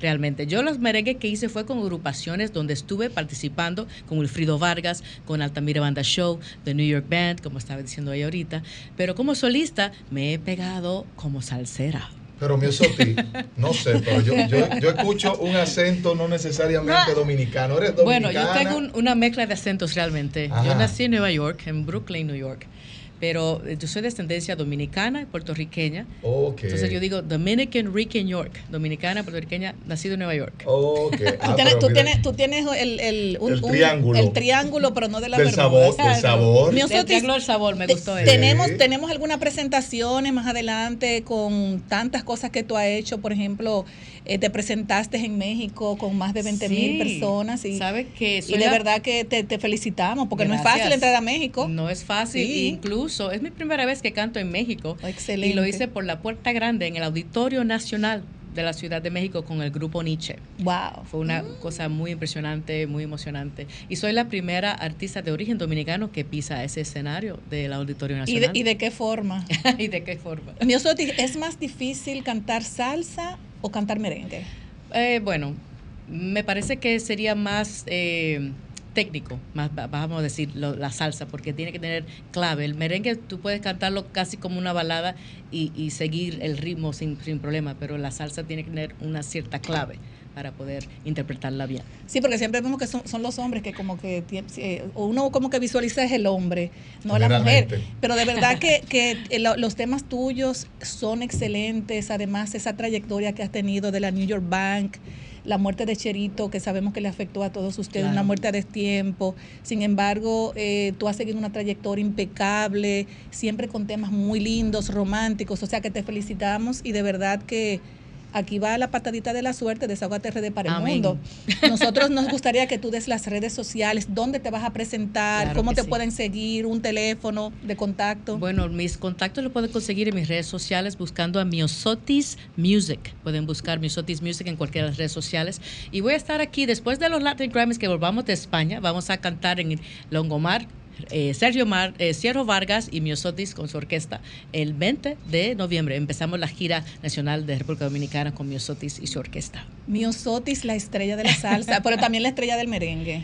Speaker 13: Realmente, yo los merengues que hice fue con agrupaciones donde estuve participando con Wilfrido Vargas, con Altamira Banda Show, The New York Band, como estaba diciendo ahí ahorita. Pero como solista me he pegado como salsera.
Speaker 9: Pero mi Soti, no sé, pero yo, yo, yo escucho un acento no necesariamente dominicano. ¿Eres
Speaker 13: Bueno, yo tengo un- una mezcla de acentos realmente.
Speaker 9: Ajá.
Speaker 13: Yo nací en Nueva York, en Brooklyn, New York. Pero eh, yo soy de descendencia dominicana y puertorriqueña.
Speaker 9: Ok.
Speaker 13: Entonces yo digo Dominican Rican York, dominicana, puertorriqueña, nacido en Nueva York.
Speaker 9: Ok.
Speaker 1: Tú tienes, tú tienes, tú tienes el, el, un-
Speaker 13: El
Speaker 1: un-
Speaker 13: triángulo.
Speaker 1: el triángulo, pero no de la
Speaker 9: Del sabor, del sabor.
Speaker 1: Miosotis,
Speaker 13: Del triángulo del sabor, me
Speaker 1: te-
Speaker 13: gustó eso.
Speaker 1: Tenemos, tenemos algunas presentaciones más adelante con tantas cosas que tú has hecho. Por ejemplo, eh, te presentaste en México con más de 20 mil personas. Y,
Speaker 13: ¿Sabe que
Speaker 1: y de
Speaker 13: la-
Speaker 1: verdad que te, te felicitamos, porque no es fácil entrar a México.
Speaker 13: No es fácil,
Speaker 1: Sí.
Speaker 13: incluso es mi primera vez que canto en México.
Speaker 1: Excelente.
Speaker 13: Y lo hice por la Puerta Grande en el Auditorio Nacional de la Ciudad de México con el grupo Nietzsche.
Speaker 1: Wow.
Speaker 13: Fue una cosa muy impresionante, muy emocionante. Y soy la primera artista de origen dominicano que pisa ese escenario del Auditorio
Speaker 1: ¿Y de,
Speaker 13: Nacional.
Speaker 1: ¿Y de qué forma?
Speaker 13: ¿Y de qué forma?
Speaker 1: ¿es más difícil cantar salsa o cantar merengue?
Speaker 13: Eh, bueno, me parece que sería más eh, técnico, más va- vamos a decir, lo- la salsa, porque tiene que tener clave. El merengue tú puedes cantarlo casi como una balada y, y seguir el ritmo sin, sin problema, pero la salsa tiene que tener una cierta clave para poder interpretarla bien.
Speaker 1: Sí, porque siempre vemos que son, son los hombres que como que eh, uno como que visualiza es el hombre, no la mujer. Pero de verdad que, que eh, lo- los temas tuyos son excelentes. Además, esa trayectoria que has tenido de la New York Bank, la muerte de Cherito, que sabemos que le afectó a todos ustedes,
Speaker 13: Claro.
Speaker 1: una muerte a destiempo. Sin embargo, eh, tú has seguido una trayectoria impecable, siempre con temas muy lindos, románticos. O sea que te felicitamos y de verdad que aquí va la patadita de la suerte de Desahogate RD para el
Speaker 13: Amén.
Speaker 1: mundo. Nosotros nos gustaría que tú des las redes sociales, dónde te vas a presentar,
Speaker 13: Claro
Speaker 1: cómo te
Speaker 13: sí.
Speaker 1: pueden seguir, un teléfono de contacto.
Speaker 13: Bueno, mis contactos los pueden conseguir en mis redes sociales buscando a Miosotis Music. Pueden buscar Miosotis Music en cualquiera de las redes sociales. Y voy a estar aquí después de los Latin Grammys que volvamos de España. Vamos a cantar en Longomar. Eh, Sergio Mar, eh, Vargas y Miosotis con su orquesta el 20 de noviembre. Empezamos la gira nacional de República Dominicana con Miosotis y su orquesta.
Speaker 1: Miosotis, la estrella de la salsa, pero también la estrella del merengue.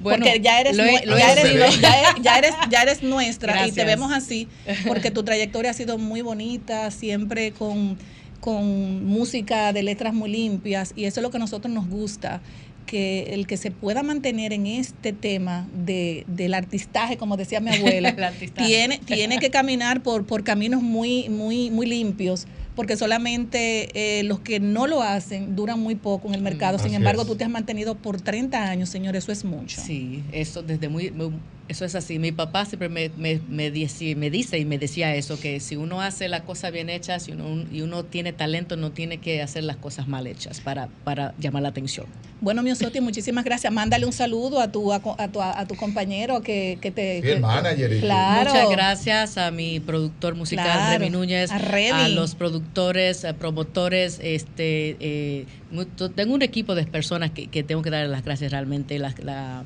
Speaker 13: Bueno,
Speaker 1: porque ya eres,
Speaker 13: lo lo
Speaker 1: ya, eres,
Speaker 13: hecho.
Speaker 1: ya eres- ya eres- ya eres nuestra y te vemos así, porque tu trayectoria ha sido muy bonita, siempre con, con música de letras muy limpias, y eso es lo que a nosotros nos gusta, que el que se pueda mantener en este tema de, del artistaje, como decía mi abuela, tiene, tiene que caminar por, por caminos muy, muy, muy limpios, porque solamente eh, los que no lo hacen duran muy poco en el mercado. Sin
Speaker 13: Así
Speaker 1: embargo,
Speaker 13: es.
Speaker 1: tú te has mantenido por 30 años, señor, eso es mucho.
Speaker 13: Sí, eso desde muy, muy- Eso es así. Mi papá siempre me, me, me, dice, me dice y me decía eso, que si uno hace las cosas bien hechas y uno, y uno tiene talento, no tiene que hacer las cosas mal hechas para, para llamar la atención.
Speaker 1: Bueno, Miosotti, muchísimas gracias. Mándale un saludo a tu, a, tu, a tu compañero que, que te...
Speaker 9: Sí, el manager.
Speaker 1: Claro.
Speaker 13: Muchas gracias a mi productor musical,
Speaker 1: Claro.
Speaker 13: Remy Núñez,
Speaker 1: A Remy.
Speaker 13: a los productores, a promotores. Este, eh, mu- tengo un equipo de personas que, que tengo que darle las gracias realmente, la, la-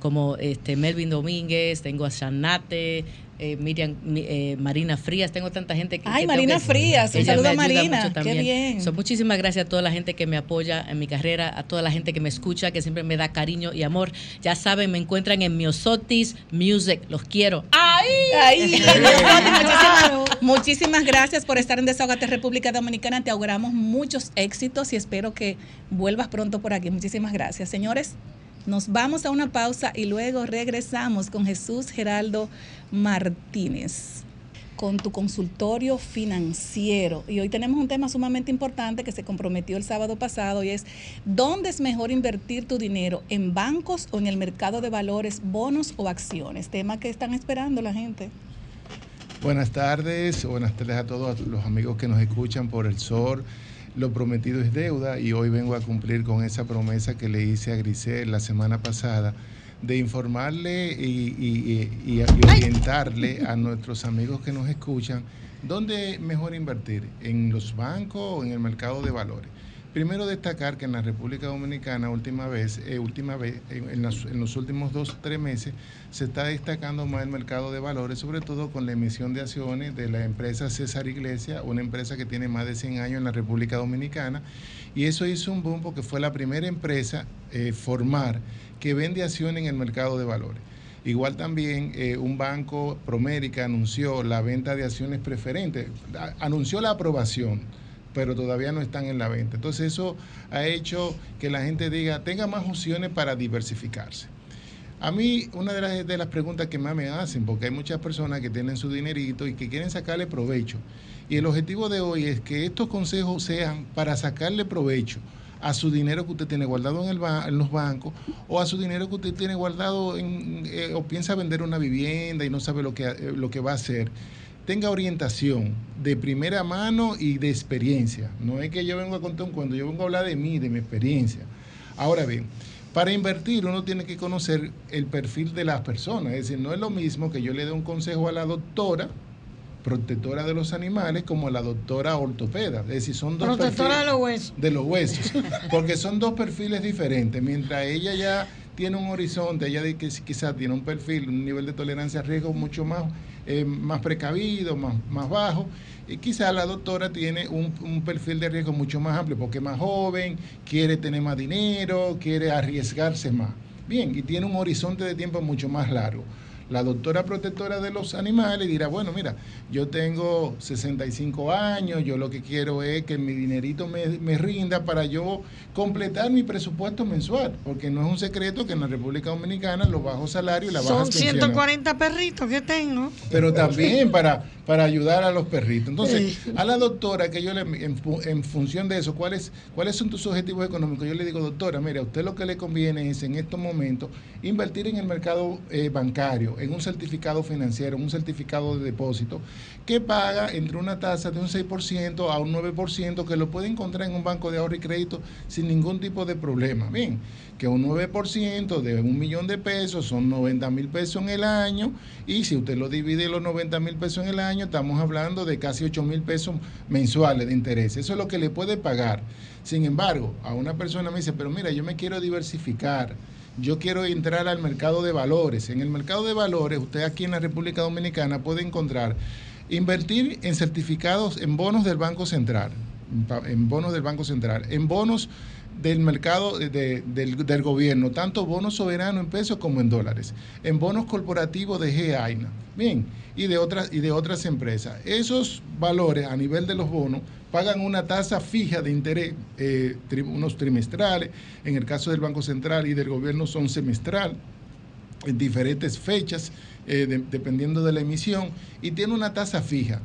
Speaker 13: como este Melvin Domínguez, tengo a Sanate, eh, Miriam, mi- eh, Marina Frías, tengo tanta gente que...
Speaker 1: Ay,
Speaker 13: que
Speaker 1: Marina
Speaker 13: que-
Speaker 1: Frías, un saludo a Marina, qué bien.
Speaker 13: So, muchísimas gracias a toda la gente que me apoya en mi carrera, a toda la gente que me escucha, que siempre me da cariño y amor. Ya saben, me encuentran en Miosotis Music. Los quiero.
Speaker 1: ¡Ay! ¡Ay! Muchísimas, muchísimas gracias por estar en Desahogate República Dominicana. Te auguramos muchos éxitos y espero que vuelvas pronto por aquí. Muchísimas gracias. Señores, nos vamos a una pausa y luego regresamos con Jesús Geraldo Martínez con tu consultorio financiero. Y hoy tenemos un tema sumamente importante que se comprometió el sábado pasado y es ¿dónde es mejor invertir tu dinero? ¿En bancos o en el mercado de valores, bonos o acciones? Tema que están esperando la gente.
Speaker 14: Buenas tardes, buenas tardes a todos los amigos que nos escuchan por el SOR. Lo prometido es deuda y hoy vengo a cumplir con esa promesa que le hice a Grisel la semana pasada de informarle y, y- y- y orientarle a nuestros amigos que nos escuchan dónde mejor invertir, en los bancos o en el mercado de valores. Primero destacar que en la República Dominicana última vez, eh, última vez en, en las- en los últimos dos tres meses se está destacando más el mercado de valores, sobre todo con la emisión de acciones de la empresa César Iglesia, una empresa que tiene más de 100 años en la República Dominicana, y eso hizo un boom porque fue la primera empresa eh, formar que vende acciones en el mercado de valores. Igual también eh, un banco Promérica anunció la venta de acciones preferentes, anunció la aprobación, pero todavía no están en la venta. Entonces eso ha hecho que la gente diga, tenga más opciones para diversificarse. A mí, una de las, de las preguntas que más me hacen, porque hay muchas personas que tienen su dinerito y que quieren sacarle provecho. Y el objetivo de hoy es que estos consejos sean para sacarle provecho a su dinero que usted tiene guardado en, el ba- en los bancos o a su dinero que usted tiene guardado en, eh, o piensa vender una vivienda y no sabe lo que, eh, lo que va a hacer. Tenga orientación de primera mano y de experiencia. No es que yo vengo a contar un cuento, yo vengo a hablar de mí, de mi experiencia. Ahora bien, para invertir uno tiene que conocer el perfil de las personas. Es decir, no es lo mismo que yo le dé un consejo a la doctora, protectora de los animales, como a la doctora ortopeda. Es decir, son dos
Speaker 8: Protectora de los huesos.
Speaker 14: de los huesos, porque son dos perfiles diferentes. Mientras ella ya tiene un horizonte, ella quizás tiene un perfil, un nivel de tolerancia a riesgo mucho más, eh, más precavido, más, más bajo, y quizás la doctora tiene un, un perfil de riesgo mucho más amplio, porque es más joven, quiere tener más dinero, quiere arriesgarse más. Bien, y tiene un horizonte de tiempo mucho más largo. La doctora protectora de los animales dirá, bueno, mira, yo tengo 65 años, yo lo que quiero es que mi dinerito me, me rinda para yo completar mi presupuesto mensual, porque no es un secreto que en la República Dominicana los bajos salarios y las
Speaker 8: Son
Speaker 14: bajas pensiones...
Speaker 8: 140 perritos que tengo.
Speaker 14: Pero también para, para ayudar a los perritos. Entonces, a la doctora, que yo le, en, en función de eso, ¿cuáles, ¿cuáles son tus objetivos económicos? Yo le digo, doctora, mira, a usted lo que le conviene es en estos momentos invertir en el mercado eh, bancario, en un certificado financiero, un certificado de depósito, que paga entre una tasa de un 6% a un 9%, que lo puede encontrar en un banco de ahorro y crédito sin ningún tipo de problema. Bien, que un 9% de un millón de pesos son 90 mil pesos en el año y si usted lo divide los 90 mil pesos en el año, estamos hablando de casi 8 mil pesos mensuales de interés. Eso es lo que le puede pagar. Sin embargo, a una persona me dice, pero mira, yo me quiero diversificar. Yo quiero entrar al mercado de valores. En el mercado de valores, usted aquí en la República Dominicana puede encontrar invertir en certificados, en bonos del Banco Central, en bonos del Banco Central, en bonos del mercado de- de- del, del gobierno, tanto bonos soberanos en pesos como en dólares, en bonos corporativos de GAINA, bien, y de otras y de otras empresas. Esos valores a nivel de los bonos pagan una tasa fija de interés, eh, unos trimestrales, en el caso del Banco Central y del gobierno son semestral, en diferentes fechas, eh, de- dependiendo de la emisión, y tiene una tasa fija.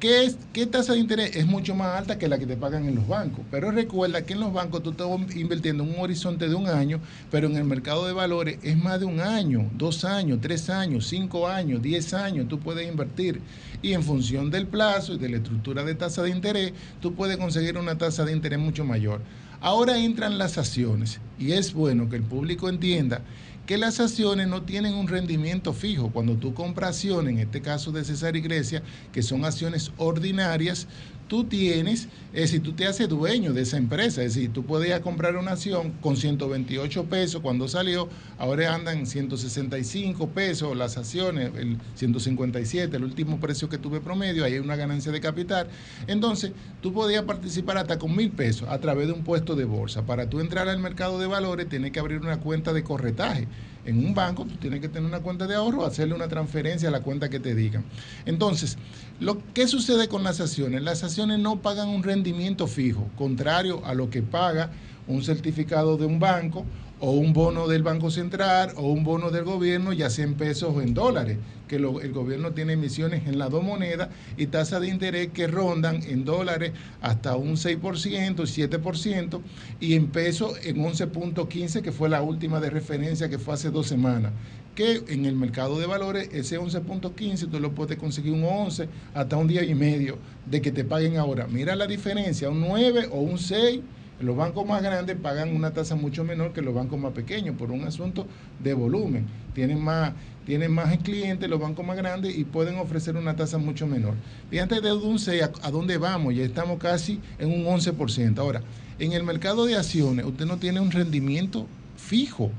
Speaker 14: ¿Qué, es, ¿Qué tasa de interés? Es mucho más alta que la que te pagan en los bancos. Pero recuerda que en los bancos tú estás invirtiendo en un horizonte de un año, pero en el mercado de valores es más de un año, dos años, tres años, cinco años, diez años, tú puedes invertir. Y en función del plazo y de la estructura de tasa de interés, tú puedes conseguir una tasa de interés mucho mayor. Ahora entran las acciones y es bueno que el público entienda que las acciones no tienen un rendimiento fijo. Cuando tú compras acciones, en este caso de César Iglesia, que son acciones ordinarias, tú tienes, es decir, tú te haces dueño de esa empresa, es decir, tú podías comprar una acción con 128 pesos cuando salió, ahora andan 165 pesos las acciones, el 157, el último precio que tuve promedio, ahí hay una ganancia de capital. Entonces, tú podías participar hasta con mil pesos a través de un puesto de bolsa. Para tú entrar al mercado de valores, tienes que abrir una cuenta de corretaje en un banco tú tienes que tener una cuenta de ahorro, hacerle una transferencia a la cuenta que te digan. Entonces, lo que sucede con las acciones? Las acciones no pagan un rendimiento fijo, contrario a lo que paga un certificado de un banco o un bono del Banco Central o un bono del gobierno, ya sea en pesos o en dólares, que el gobierno tiene emisiones en las dos monedas y tasas de interés que rondan en dólares hasta un 6%, 7% y en pesos en 11.15, que fue la última de referencia que fue hace dos semanas que en el mercado de valores ese 11.15 tú lo puedes conseguir un 11 hasta un día y medio de que te paguen ahora. Mira la diferencia, un 9 o un 6 los bancos más grandes pagan una tasa mucho menor que los bancos más pequeños por un asunto de volumen. Tienen más, tienen más clientes los bancos más grandes y pueden ofrecer una tasa mucho menor. Fíjate de un 6 a, dónde vamos, ya estamos casi en un 11%. Ahora, en el mercado de acciones usted no tiene un rendimiento fijo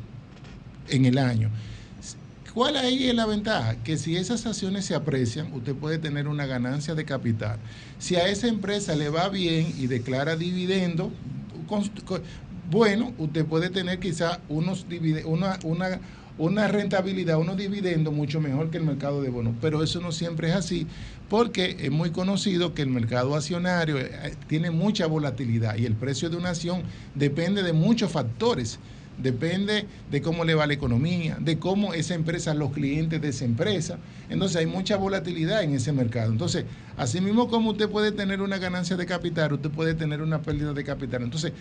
Speaker 14: en el año. ¿Cuál ahí es la ventaja? Que si esas acciones se aprecian, usted puede tener una ganancia de capital. Si a esa empresa le va bien y declara dividendo, bueno, usted puede tener quizá unos una, una, una rentabilidad, unos dividendos mucho mejor que el mercado de bonos. Pero eso no siempre es así, porque es muy conocido que el mercado accionario eh, tiene mucha volatilidad y el precio de una acción depende de muchos factores depende de cómo le va la economía, de cómo esa empresa, los clientes de esa empresa. Entonces hay mucha volatilidad en ese mercado. Entonces, así mismo como usted puede tener una ganancia de capital, usted puede tener una pérdida de capital. Entonces,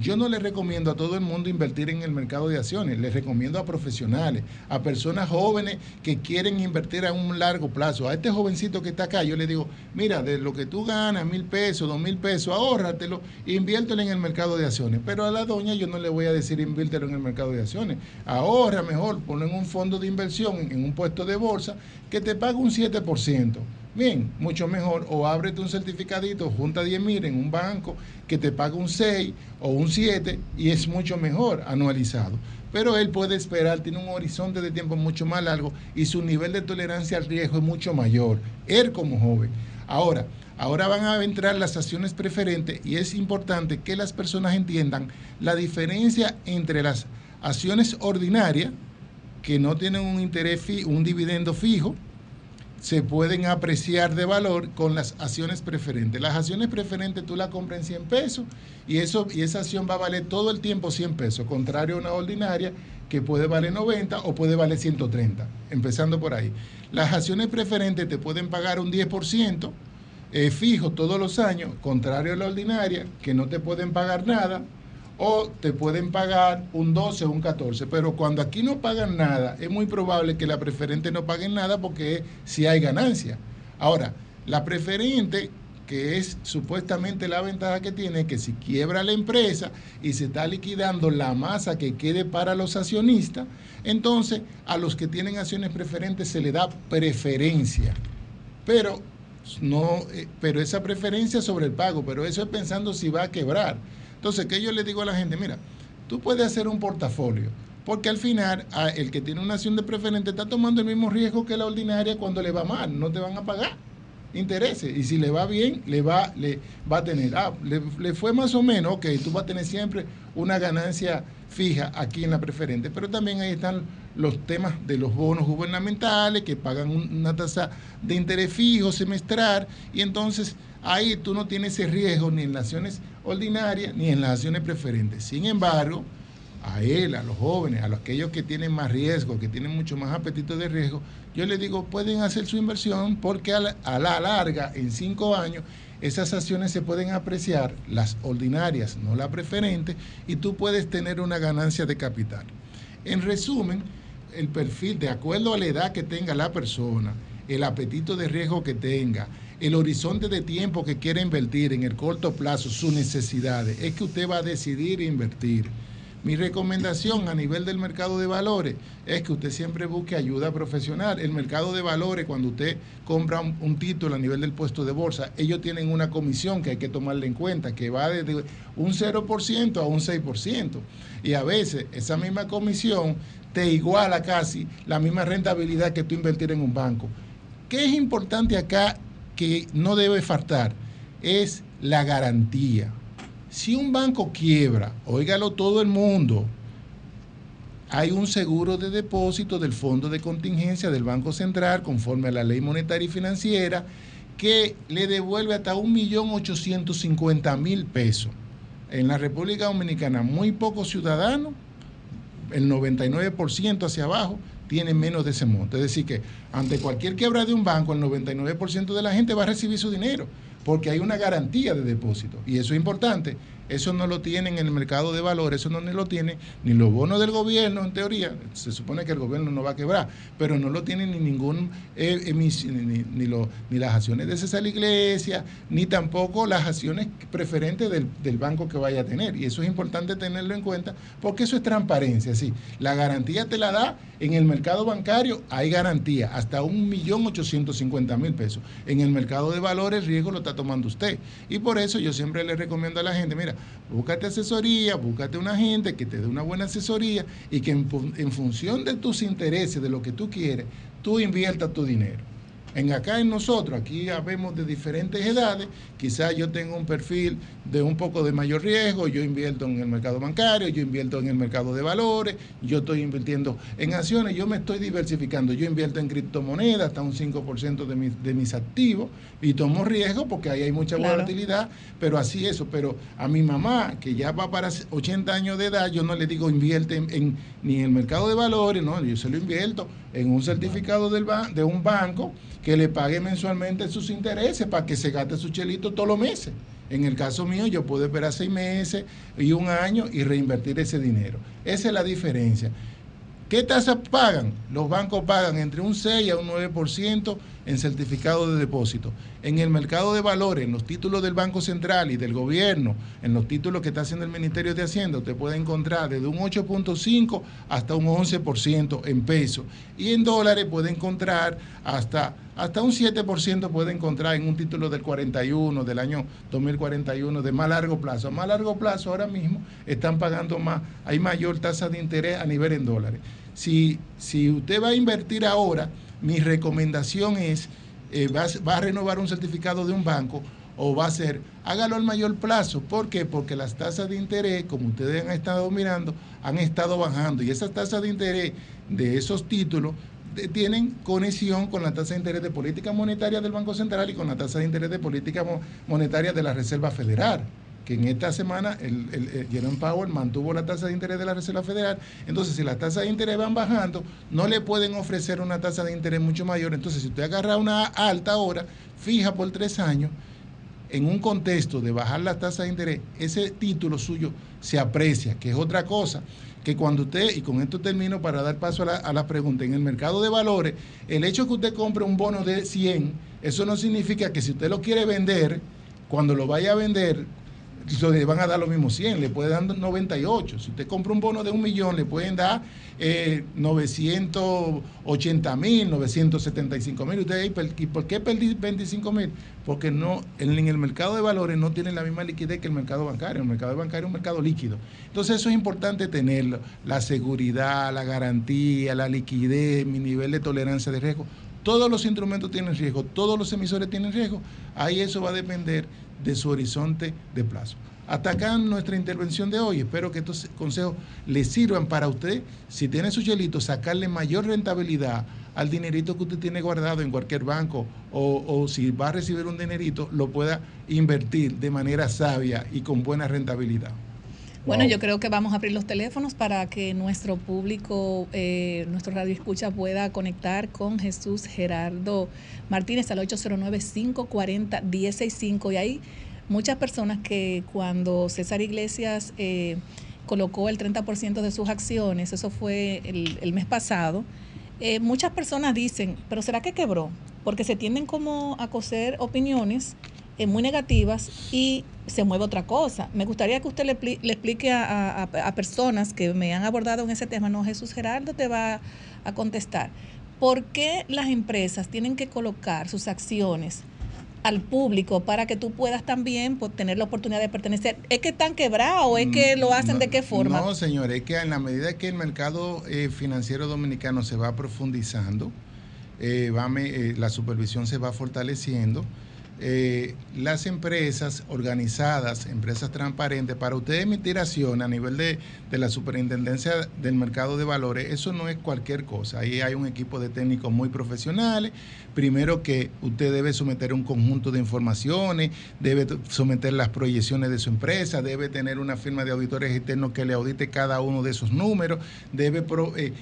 Speaker 14: yo no le recomiendo a todo el mundo invertir en el mercado de acciones, le recomiendo a profesionales, a personas jóvenes que quieren invertir a un largo plazo. A este jovencito que está acá, yo le digo, mira, de lo que tú ganas, mil pesos, dos mil pesos, ahórratelo, inviértelo en el mercado de acciones. Pero a la doña yo no le voy a decir inviértelo en el mercado de acciones. Ahorra mejor, ponlo en un fondo de inversión, en un puesto de bolsa, que te pague un 7%. Bien, mucho mejor. O ábrete un certificadito, junta 10 mil en un banco que te pague un 6 o un 7 y es mucho mejor anualizado. Pero él puede esperar, tiene un horizonte de tiempo mucho más largo y su nivel de tolerancia al riesgo es mucho mayor. Él como joven. Ahora, Ahora van a entrar las acciones preferentes y es importante que las personas entiendan la diferencia entre las acciones ordinarias, que no tienen un interés, un dividendo fijo, se pueden apreciar de valor con las acciones preferentes. Las acciones preferentes tú la compras en 100 pesos y, eso, y esa acción va a valer todo el tiempo 100 pesos, contrario a una ordinaria que puede valer 90 o puede valer 130, empezando por ahí. Las acciones preferentes te pueden pagar un 10%, es fijo todos los años, contrario a la ordinaria, que no te pueden pagar nada o te pueden pagar un 12 o un 14. Pero cuando aquí no pagan nada, es muy probable que la preferente no paguen nada porque si hay ganancia. Ahora, la preferente, que es supuestamente la ventaja que tiene, que si quiebra la empresa y se está liquidando la masa que quede para los accionistas, entonces a los que tienen acciones preferentes se le da preferencia. Pero no, eh, pero esa preferencia sobre el pago, pero eso es pensando si va a quebrar. Entonces, ¿qué yo le digo a la gente? Mira, tú puedes hacer un portafolio, porque al final el que tiene una acción de preferente está tomando el mismo riesgo que la ordinaria cuando le va mal, no te van a pagar intereses. Y si le va bien, le va, le va a tener. Ah, le, le, fue más o menos, ok, tú vas a tener siempre una ganancia fija aquí en la preferente. Pero también ahí están los temas de los bonos gubernamentales que pagan una tasa de interés fijo semestral y entonces ahí tú no tienes ese riesgo ni en las acciones ordinarias ni en las acciones preferentes. Sin embargo, a él, a los jóvenes, a los aquellos que tienen más riesgo, que tienen mucho más apetito de riesgo, yo les digo, pueden hacer su inversión porque a la, a la larga, en cinco años, esas acciones se pueden apreciar, las ordinarias, no las preferentes, y tú puedes tener una ganancia de capital. En resumen, el perfil, de acuerdo a la edad que tenga la persona, el apetito de riesgo que tenga, el horizonte de tiempo que quiera invertir en el corto plazo, sus necesidades, es que usted va a decidir invertir. Mi recomendación a nivel del mercado de valores es que usted siempre busque ayuda profesional. El mercado de valores, cuando usted compra un, título a nivel del puesto de bolsa, ellos tienen una comisión que hay que tomarle en cuenta, que va desde un 0% a un 6%. Y a veces esa misma comisión te iguala casi la misma rentabilidad que tú invertir en un banco. ¿Qué es importante acá que no debe faltar? Es la garantía. Si un banco quiebra, óigalo todo el mundo, hay un seguro de depósito del Fondo de Contingencia del Banco Central, conforme a la ley monetaria y financiera, que le devuelve hasta 1.850.000 pesos. En la República Dominicana, muy pocos ciudadanos, el 99% hacia abajo, tienen menos de ese monto. Es decir, que ante cualquier quiebra de un banco, el 99% de la gente va a recibir su dinero porque hay una garantía de depósito. Y eso es importante. Eso no lo tienen en el mercado de valores, eso no lo tienen ni los bonos del gobierno, en teoría. Se supone que el gobierno no va a quebrar, pero no lo tienen ni ningún eh, ni, ni, ni ni las acciones de César Iglesia, ni tampoco las acciones preferentes del, del banco que vaya a tener. Y eso es importante tenerlo en cuenta, porque eso es transparencia. Sí, la garantía te la da en el mercado bancario, hay garantía hasta un millón ochocientos cincuenta mil pesos. En el mercado de valores, riesgo lo está tomando usted. Y por eso yo siempre le recomiendo a la gente, mira, búscate asesoría, búscate una gente que te dé una buena asesoría y que en, en función de tus intereses, de lo que tú quieres, tú inviertas tu dinero. En acá en nosotros, aquí habemos de diferentes edades, quizás yo tengo un perfil de un poco de mayor riesgo, yo invierto en el mercado bancario, yo invierto en el mercado de valores, yo estoy invirtiendo en acciones, yo me estoy diversificando, yo invierto en criptomonedas hasta un 5% de mis, de mis activos y tomo riesgo porque ahí hay mucha
Speaker 1: Claro.
Speaker 14: volatilidad, pero así eso, pero a mi mamá, que ya va para 80 años de edad, yo no le digo invierte en, en- ni en el mercado de valores, no, yo se lo invierto en un certificado de un banco que le pague mensualmente sus intereses para que se gaste su chelito todos los meses. En el caso mío, yo puedo esperar seis meses y un año y reinvertir ese dinero. Esa es la diferencia. ¿Qué tasas pagan? Los bancos pagan entre un 6 a un 9% en certificado de depósito. En el mercado de valores, en los títulos del Banco Central y del gobierno, en los títulos que está haciendo el Ministerio de Hacienda, usted puede encontrar desde un 8.5 hasta un 11% en pesos. Y en dólares puede encontrar hasta, hasta un 7% puede encontrar en un título del 41, del año 2041, de más largo plazo. A más largo plazo ahora mismo están pagando más, hay mayor tasa de interés a nivel en dólares. Si, si usted va a invertir ahora, mi recomendación es, eh, va, a- va a renovar un certificado de un banco o va a ser, hágalo al mayor plazo. ¿Por qué? Porque las tasas de interés, como ustedes han estado mirando, han estado bajando y esas tasas de interés de esos títulos de- tienen conexión con la tasa de interés de política monetaria del Banco Central y con la tasa de interés de política mo- monetaria de la Reserva Federal que en esta semana el, el- el Jerome Powell mantuvo la tasa de interés de la Reserva Federal. Entonces, si las tasas de interés van bajando, no le pueden ofrecer una tasa de interés mucho mayor. Entonces, si usted agarra una alta ahora, fija por tres años, en un contexto de bajar la tasa de interés, ese título suyo se aprecia, que es otra cosa que cuando usted, y con esto termino para dar paso a la, a pregunta, en el mercado de valores, el hecho que usted compre un bono de 100, eso no significa que si usted lo quiere vender, cuando lo vaya a vender, le van a dar lo mismo 100, le puede dar 98. Si usted compra un bono de un millón, le pueden dar eh, 980 mil, 975 mil. Usted, "Ey, per- ¿y por qué perdí 25 mil? Porque no, en, el mercado de valores no tiene la misma liquidez que el mercado bancario. El mercado bancario es un mercado líquido. Entonces eso es importante tenerlo. La seguridad, la garantía, la liquidez, mi nivel de tolerancia de riesgo. Todos los instrumentos tienen riesgo, todos los emisores tienen riesgo. Ahí eso va a depender de su horizonte de plazo. Hasta acá nuestra intervención de hoy. Espero que estos consejos le sirvan para usted, si tiene su chelito, sacarle mayor rentabilidad al dinerito que usted tiene guardado en cualquier banco o, o si va a recibir un dinerito, lo pueda invertir de manera sabia y con buena rentabilidad.
Speaker 1: Bueno,
Speaker 9: Wow.
Speaker 1: yo creo que vamos a abrir los teléfonos para que nuestro público, eh, nuestro radio escucha pueda conectar con Jesús Gerardo Martínez al 809-540-165. Y hay muchas personas que cuando César Iglesias eh, colocó el 30% de sus acciones, eso fue el, el mes pasado, eh, muchas personas dicen, pero ¿será que quebró? Porque se tienden como a coser opiniones eh, muy negativas y se mueve otra cosa. Me gustaría que usted le, le explique a, a- a personas que me han abordado en ese tema, no, Jesús Gerardo te va a contestar. ¿Por qué las empresas tienen que colocar sus acciones al público para que tú puedas también pues, tener la oportunidad de pertenecer? ¿Es que están quebrados o es que lo hacen de qué forma?
Speaker 14: No, señor, es que en la medida que el mercado eh, financiero dominicano se va profundizando, eh, va eh, la supervisión se va fortaleciendo. Eh, las empresas organizadas, empresas transparentes, para usted emitir acción a nivel de, de la superintendencia del mercado de valores, eso no es cualquier cosa. Ahí hay un equipo de técnicos muy profesionales. Primero que usted debe someter un conjunto de informaciones, debe someter las proyecciones de su empresa, debe tener una firma de auditores externos que le audite cada uno de esos números, debe eh,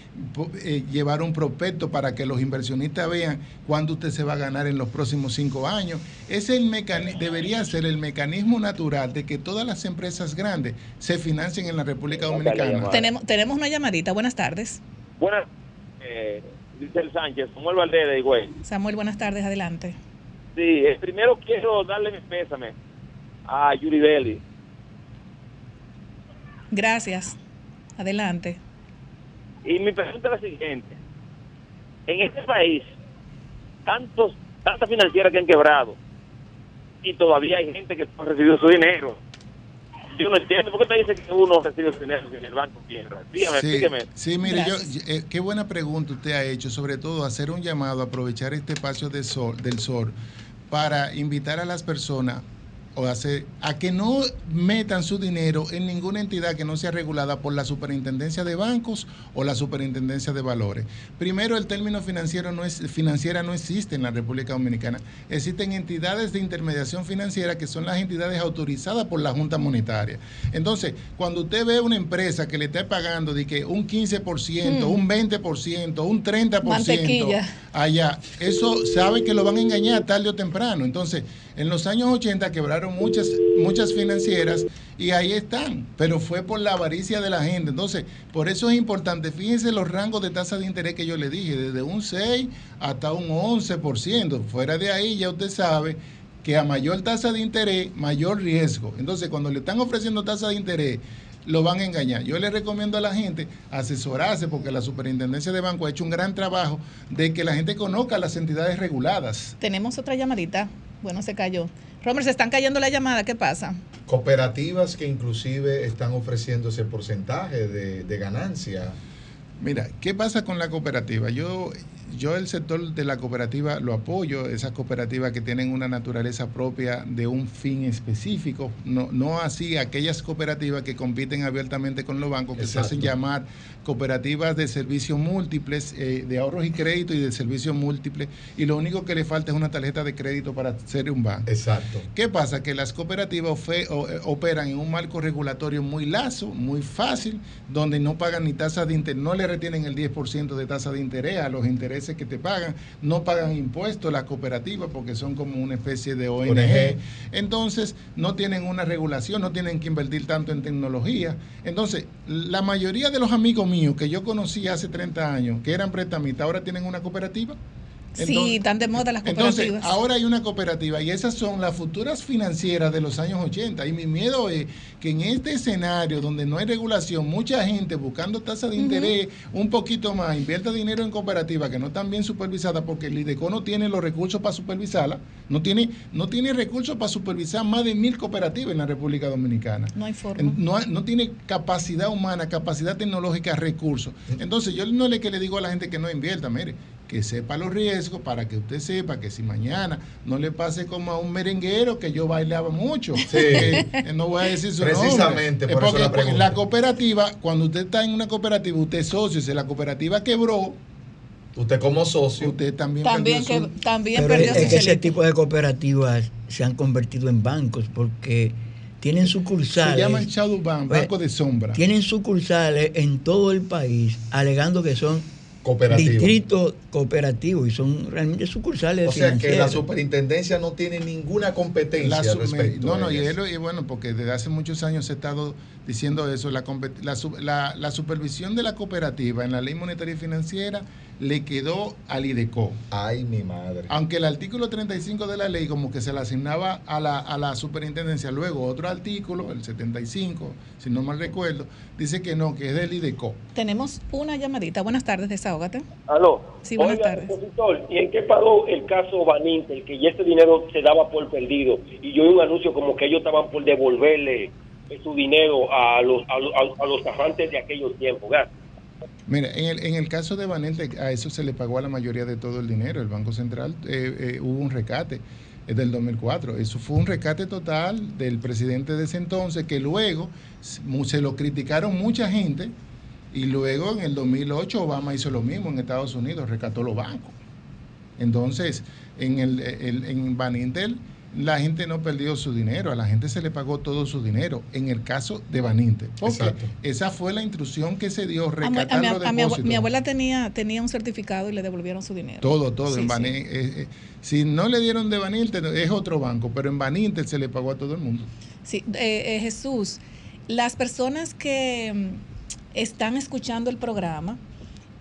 Speaker 14: eh, llevar un prospecto para que los inversionistas vean cuándo usted se va a ganar en los próximos cinco años. Ese es el mecani- debería ser el mecanismo natural de que todas las empresas grandes se financien en la República Dominicana.
Speaker 1: Tenemos, tenemos una llamadita. Buenas tardes.
Speaker 15: Buenas, eh, Giselle Sánchez, Samuel Valdés de Higüey.
Speaker 1: Samuel, buenas tardes. Adelante.
Speaker 15: Sí, eh, primero quiero darle mi pésame a Yuri Belli.
Speaker 1: Gracias. Adelante.
Speaker 15: Y mi pregunta es la siguiente. En este país, tantos, tantas financieras que han quebrado y todavía hay gente que no ha recibido su dinero. Yo no entiendo por qué te dice que uno recibe su dinero si el banco. Dígame,
Speaker 14: Sí,
Speaker 15: explíqueme.
Speaker 14: sí, mire, yo, eh, qué buena pregunta usted ha hecho, sobre todo hacer un llamado, aprovechar este espacio de sol, del sol para invitar a las personas o hacer, a que no metan su dinero en ninguna entidad que no sea regulada por la superintendencia de bancos o la superintendencia de valores. Primero, el término financiero no es, financiera no existe en la República Dominicana. Existen entidades de intermediación financiera que son las entidades autorizadas por la Junta Monetaria. Entonces, cuando usted ve una empresa que le esté pagando de que un 15%,
Speaker 1: Hmm.
Speaker 14: un 20%, un 30%,
Speaker 1: Mantequilla.
Speaker 14: allá. Eso sabe que lo van a engañar tarde o temprano. Entonces, en los años 80 quebraron muchas, muchas financieras y ahí están, pero fue por la avaricia de la gente. Entonces, por eso es importante, fíjense los rangos de tasa de interés que yo le dije, desde un 6 hasta un 11%. Fuera de ahí ya usted sabe que a mayor tasa de interés, mayor riesgo. Entonces, cuando le están ofreciendo tasa de interés, lo van a engañar. Yo le recomiendo a la gente asesorarse porque la superintendencia de banco ha hecho un gran trabajo de que la gente conozca las entidades reguladas.
Speaker 1: Tenemos otra llamadita. Bueno, se cayó. Romer, se están cayendo la llamada. ¿Qué pasa?
Speaker 9: Cooperativas que inclusive están ofreciendo ese porcentaje de, de ganancia.
Speaker 14: Mira, ¿qué pasa con la cooperativa? Yo, yo el sector de la cooperativa lo apoyo, esas cooperativas que tienen una naturaleza propia de un fin específico, no, no así aquellas cooperativas que compiten abiertamente con los bancos, que se hacen llamar cooperativas de servicios múltiples, eh, de ahorros y crédito y de servicios múltiples, y lo único que le falta es una tarjeta de crédito para ser un banco.
Speaker 9: Exacto.
Speaker 14: ¿Qué pasa? Que las cooperativas ofe- o- eh, operan en un marco regulatorio muy lazo, muy fácil, donde no pagan ni tasa de interés, no le retienen el 10% de tasa de interés a los intereses que te pagan, no pagan impuestos las cooperativas porque son como una especie de ONG.
Speaker 9: ONG.
Speaker 14: Entonces, no tienen una regulación, no tienen que invertir tanto en tecnología. Entonces, la mayoría de los amigos míos que yo conocí hace 30 años, que eran prestamistas, ahora tienen una cooperativa.
Speaker 1: Sí, están de moda las
Speaker 14: Entonces,
Speaker 1: cooperativas.
Speaker 14: ahora hay una cooperativa y esas son las futuras financieras de los años 80. Y mi miedo es que en este escenario donde no hay regulación, mucha gente buscando tasas de interés un poquito más, invierta dinero en cooperativas que no están bien supervisadas porque el IDECO no tiene los recursos para supervisarla, no tiene, no tiene recursos para supervisar más de mil cooperativas en la República Dominicana.
Speaker 1: no hay forma.
Speaker 14: No, no tiene capacidad humana, capacidad tecnológica, recursos. Entonces, yo no le que le digo a la gente que no invierta, mire, que sepa los riesgos para que usted sepa que si mañana no le pase como a un merenguero que yo bailaba mucho. que, eh, no voy a decir su nombre.
Speaker 9: Precisamente, eso
Speaker 14: porque
Speaker 9: la pregunta.
Speaker 14: la cooperativa, cuando usted está en una cooperativa, usted es socio, si la cooperativa quebró,
Speaker 9: usted como socio,
Speaker 14: usted también,
Speaker 1: También,
Speaker 14: perdió
Speaker 1: que,
Speaker 14: su-
Speaker 1: también
Speaker 3: Pero
Speaker 1: perdió
Speaker 3: es
Speaker 1: su
Speaker 3: que ese tipo de cooperativas se han convertido en bancos porque tienen sucursales.
Speaker 14: Se llaman shadow bank,
Speaker 3: Oye,
Speaker 14: banco de sombra.
Speaker 3: Tienen sucursales en todo el país, alegando que son
Speaker 9: Cooperativos.
Speaker 3: distritos cooperativos y son realmente sucursales
Speaker 9: O sea que la superintendencia no tiene ninguna competencia
Speaker 14: La
Speaker 9: respecto.
Speaker 14: no, no, y, él- y bueno, porque desde hace muchos años se ha estado diciendo eso. La, la- la supervisión de la cooperativa en la ley monetaria y financiera le quedó al IDECO.
Speaker 9: Ay, mi madre.
Speaker 14: Aunque el artículo 35 de la ley como que se le asignaba a la, a la superintendencia, luego otro artículo, el 75, si no mal recuerdo, dice que no, que es del IDECO.
Speaker 1: Tenemos una llamadita. Buenas tardes, desahógate.
Speaker 11: Aló.
Speaker 1: Sí, buenas
Speaker 11: Oiga,
Speaker 1: tardes.
Speaker 11: opositor, ¿y en qué paró el caso Van Inter? Que ya ese dinero se daba por perdido. Y yo vi un anuncio como que ellos estaban por devolverle su dinero a los, a los, a los de aquellos tiempos. Gracias.
Speaker 14: Mira, en el, en el caso de Banente, a eso se le pagó a la mayoría de todo el dinero. El Banco Central eh, eh, hubo un recate es del 2004. Eso fue un recate total del presidente de ese entonces que luego se lo criticaron mucha gente y luego en el 2008 Obama hizo lo mismo en Estados Unidos, rescató los bancos. Entonces, en, el, el- en Banintel la gente no perdió su dinero, a la gente se le pagó todo su dinero, en el caso de Banintel. Porque
Speaker 9: Exacto.
Speaker 14: esa fue la instrucción que se dio,
Speaker 1: A mi, a mi-
Speaker 14: los
Speaker 1: a mi abue-
Speaker 14: depósitos.
Speaker 1: mi abuela tenía, tenía un certificado y le devolvieron su dinero.
Speaker 14: Todo, todo.
Speaker 1: Sí,
Speaker 14: en
Speaker 1: sí.
Speaker 14: Eh, eh, si no le dieron de Banintel, es otro banco, pero en Banintel se le pagó a todo el mundo.
Speaker 1: Sí, eh, eh, Jesús, las personas que mm, están escuchando el programa,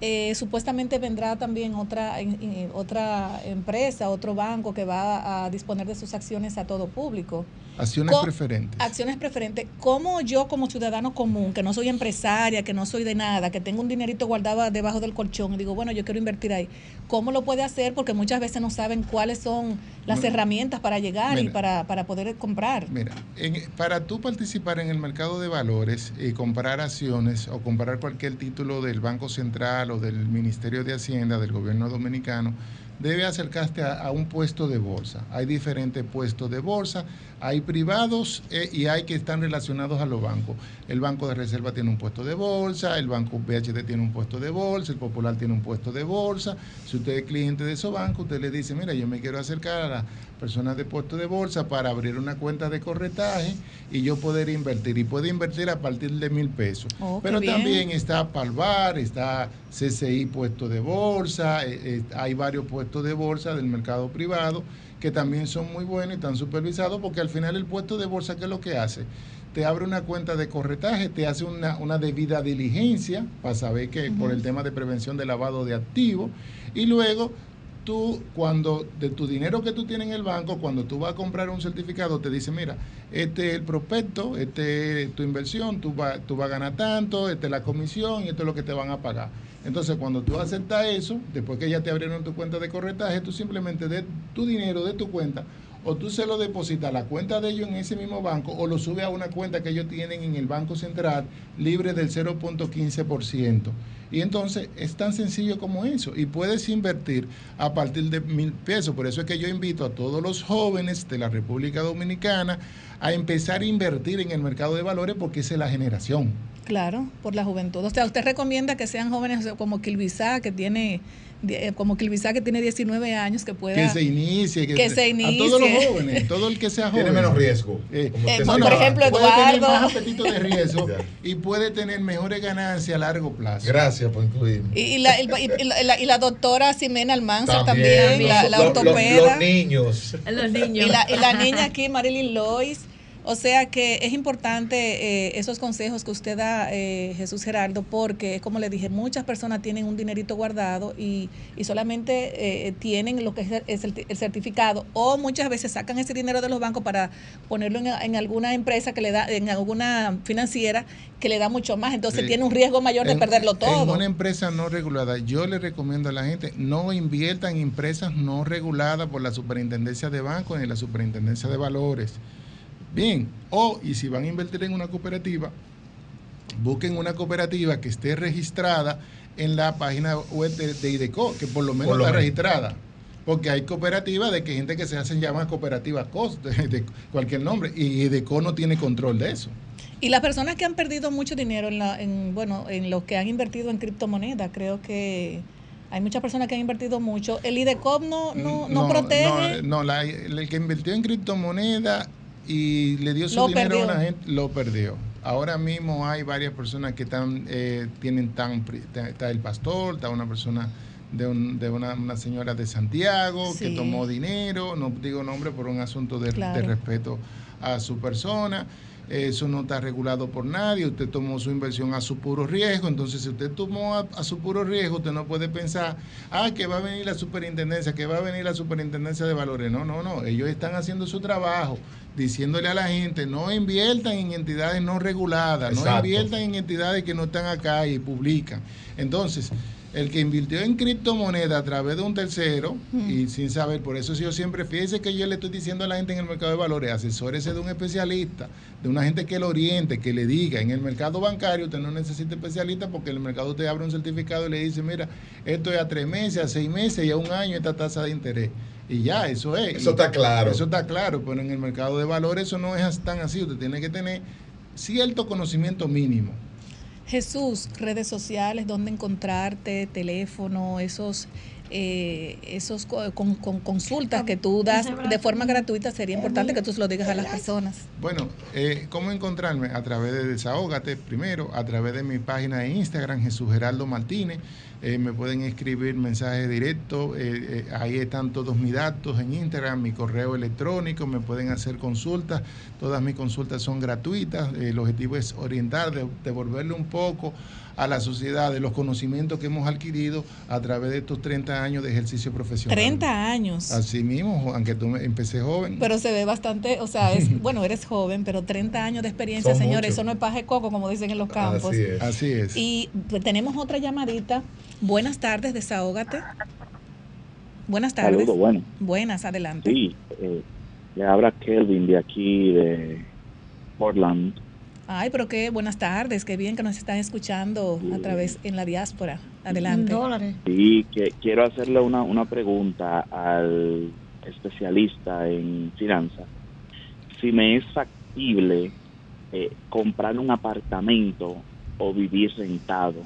Speaker 1: eh, supuestamente vendrá también otra, en- otra empresa, otro banco que va a disponer de sus acciones a todo público.
Speaker 14: Acciones preferentes.
Speaker 1: Acciones preferentes. ¿Cómo yo como ciudadano común, que no soy empresaria, que no soy de nada, que tengo un dinerito guardado debajo del colchón y digo, bueno, yo quiero invertir ahí, ¿cómo lo puede hacer? Porque muchas veces no saben cuáles son las herramientas para llegar y para, para poder comprar.
Speaker 14: Mira, en- para tú participar en el mercado de valores y comprar acciones o comprar cualquier título del Banco Central o del Ministerio de Hacienda, del gobierno dominicano, debe acercarte a, un puesto de bolsa. Hay diferentes puestos de bolsa, hay privados eh, y hay que están relacionados a los bancos. El Banco de Reserva tiene un puesto de bolsa, el Banco BHD tiene un puesto de bolsa, el Popular tiene un puesto de bolsa. Si usted es cliente de esos bancos, usted le dice, mira, yo me quiero acercar a las personas de puesto de bolsa para abrir una cuenta de corretaje y yo poder invertir. Y puede invertir a partir de mil pesos.
Speaker 1: Oh,
Speaker 14: Pero también está Palvar, está CCI puesto de bolsa, eh, eh, hay varios puestos de bolsa del mercado privado que también son muy buenos y están supervisados porque al final el puesto de bolsa, ¿qué es lo que hace? Te abre una cuenta de corretaje, te hace una, una debida diligencia para saber que por el tema de prevención de lavado de activos y luego tú cuando de tu dinero que tú tienes en el banco, cuando tú vas a comprar un certificado, te dice, mira, este es el prospecto, este es tu inversión, tú vas, tú vas a ganar tanto, esta es la comisión y esto es lo que te van a pagar. Entonces, cuando tú aceptas eso, después que ya te abrieron tu cuenta de corretaje, tú simplemente de tu dinero de tu cuenta o tú se lo depositas a la cuenta de ellos en ese mismo banco o lo subes a una cuenta que ellos tienen en el Banco Central libre del 0.15%. Y entonces es tan sencillo como eso. Y puedes invertir a partir de mil pesos. Por eso es que yo invito a todos los jóvenes de la República Dominicana a empezar a invertir en el mercado de valores porque esa es la generación.
Speaker 1: Claro, por la juventud. O sea, usted recomienda que sean jóvenes como Kilbizá, que tiene eh, como Kilbizá que tiene 19 años, que pueda
Speaker 14: Que se inicie.
Speaker 1: que se
Speaker 14: A todos los
Speaker 1: inicie.
Speaker 14: jóvenes, todo el que sea joven.
Speaker 9: Tiene menos riesgo.
Speaker 14: Eh,
Speaker 9: como
Speaker 1: Eh, por ejemplo,
Speaker 14: puede tener
Speaker 1: Eduardo.
Speaker 14: más apetito de riesgo y puede tener mejores ganancias a largo plazo.
Speaker 9: Gracias por incluirme.
Speaker 1: Y, y la, y la- y la- y la doctora Ximena Almanza
Speaker 9: También,
Speaker 1: también, la,
Speaker 9: los-
Speaker 1: la
Speaker 9: los-
Speaker 1: ortopeda.
Speaker 9: los niños.
Speaker 10: Los niños.
Speaker 1: Y la, y la niña aquí, Marilyn Lois. O sea que es importante eh, esos consejos que usted da, eh, Jesús Gerardo, porque es como le dije, muchas personas tienen un dinerito guardado y, y solamente eh, tienen lo que es el- es el, el certificado o muchas veces sacan ese dinero de los bancos para ponerlo en, en alguna empresa que le da, en alguna financiera que le da mucho más. Entonces
Speaker 14: Sí.
Speaker 1: tiene un riesgo mayor de
Speaker 14: En-
Speaker 1: perderlo
Speaker 14: En
Speaker 1: todo.
Speaker 14: una empresa no regulada, yo le recomiendo a la gente, no inviertan en empresas no reguladas por la superintendencia de bancos ni la superintendencia de valores. Bien, o y si van a invertir en una cooperativa, busquen una cooperativa que esté registrada en la página web de, de IDECO, que por lo menos
Speaker 9: Por lo
Speaker 14: está
Speaker 9: menos.
Speaker 14: registrada. Porque hay cooperativas de que gente que se hacen llamar cooperativas COS, de, de cualquier nombre, y IDECO no tiene control de eso.
Speaker 1: Y las personas que han perdido mucho dinero en, la, en bueno, en lo que han invertido en criptomonedas, creo que hay muchas personas que han invertido mucho. El IDECOP no, no, no, protege.
Speaker 14: No, no, la- el que invirtió en criptomoneda y le dio su
Speaker 1: Lo
Speaker 14: dinero
Speaker 1: perdió.
Speaker 14: a una gente, lo perdió. Ahora mismo hay varias personas que están, eh, tienen tan, está el pastor, está una persona de, un- de una, una señora de Santiago que tomó dinero, no digo nombre por un asunto de,
Speaker 1: Claro.
Speaker 14: de respeto a su persona. Eso no está regulado por nadie. Usted tomó su inversión a su puro riesgo. Entonces, si usted tomó a, a su puro riesgo, usted no puede pensar, ah, que va a venir la superintendencia, que va a venir la superintendencia de valores. No, no, no. Ellos están haciendo su trabajo, diciéndole a la gente, no inviertan en entidades no reguladas, no inviertan en entidades que no están acá y publican. Entonces, el que invirtió en criptomoneda a través de un tercero y sin saber, por eso yo siempre, fíjese que yo le estoy diciendo a la gente en el mercado de valores, asesórese de un especialista, de una gente que lo oriente, que le diga, en el mercado bancario usted no necesita especialista porque en el mercado usted abre un certificado y le dice, mira, esto es a tres meses, a seis meses y a un año esta tasa de interés. Y ya, eso es.
Speaker 9: Eso
Speaker 14: Y-
Speaker 9: está claro.
Speaker 14: Eso está claro, pero en el mercado de valores eso no es tan así, usted tiene que tener cierto conocimiento mínimo.
Speaker 1: Jesús, redes sociales, dónde encontrarte, teléfono, esos eh, esos co- con, con consultas que tú das de forma gratuita, sería importante que tú se lo digas a las personas.
Speaker 14: Bueno, eh, ¿cómo encontrarme? A través de Desahógate, primero, a través de mi página de Instagram, Jesús Geraldo Martínez. Eh, me pueden escribir mensajes directos, eh, eh, ahí están todos mis datos en Instagram, mi correo electrónico, me pueden hacer consultas, todas mis consultas son gratuitas, Eh, el objetivo es orientar, de- devolverle un poco a la sociedad de los conocimientos que hemos adquirido a través de estos 30 años de ejercicio profesional.
Speaker 1: 30 años.
Speaker 14: Así mismo, aunque tú empecé joven.
Speaker 1: Pero se ve bastante, o sea, es bueno, eres joven, pero 30 años de experiencia,
Speaker 14: Son
Speaker 1: señores, eso no es paje coco, como dicen en los campos.
Speaker 14: Así es. Así es.
Speaker 1: Y pues, tenemos otra llamadita. Buenas tardes, desahógate. Buenas tardes.
Speaker 16: Saludos, bueno.
Speaker 1: Buenas, adelante.
Speaker 16: Sí, eh, le habla Kelvin de aquí, de Portland.
Speaker 1: Ay, pero qué buenas tardes, qué bien que nos están escuchando a través en la diáspora. Adelante.
Speaker 8: Dólares.
Speaker 16: Sí, que quiero hacerle una, una pregunta al especialista en finanzas. Si me es factible eh, comprar un apartamento o vivir rentado.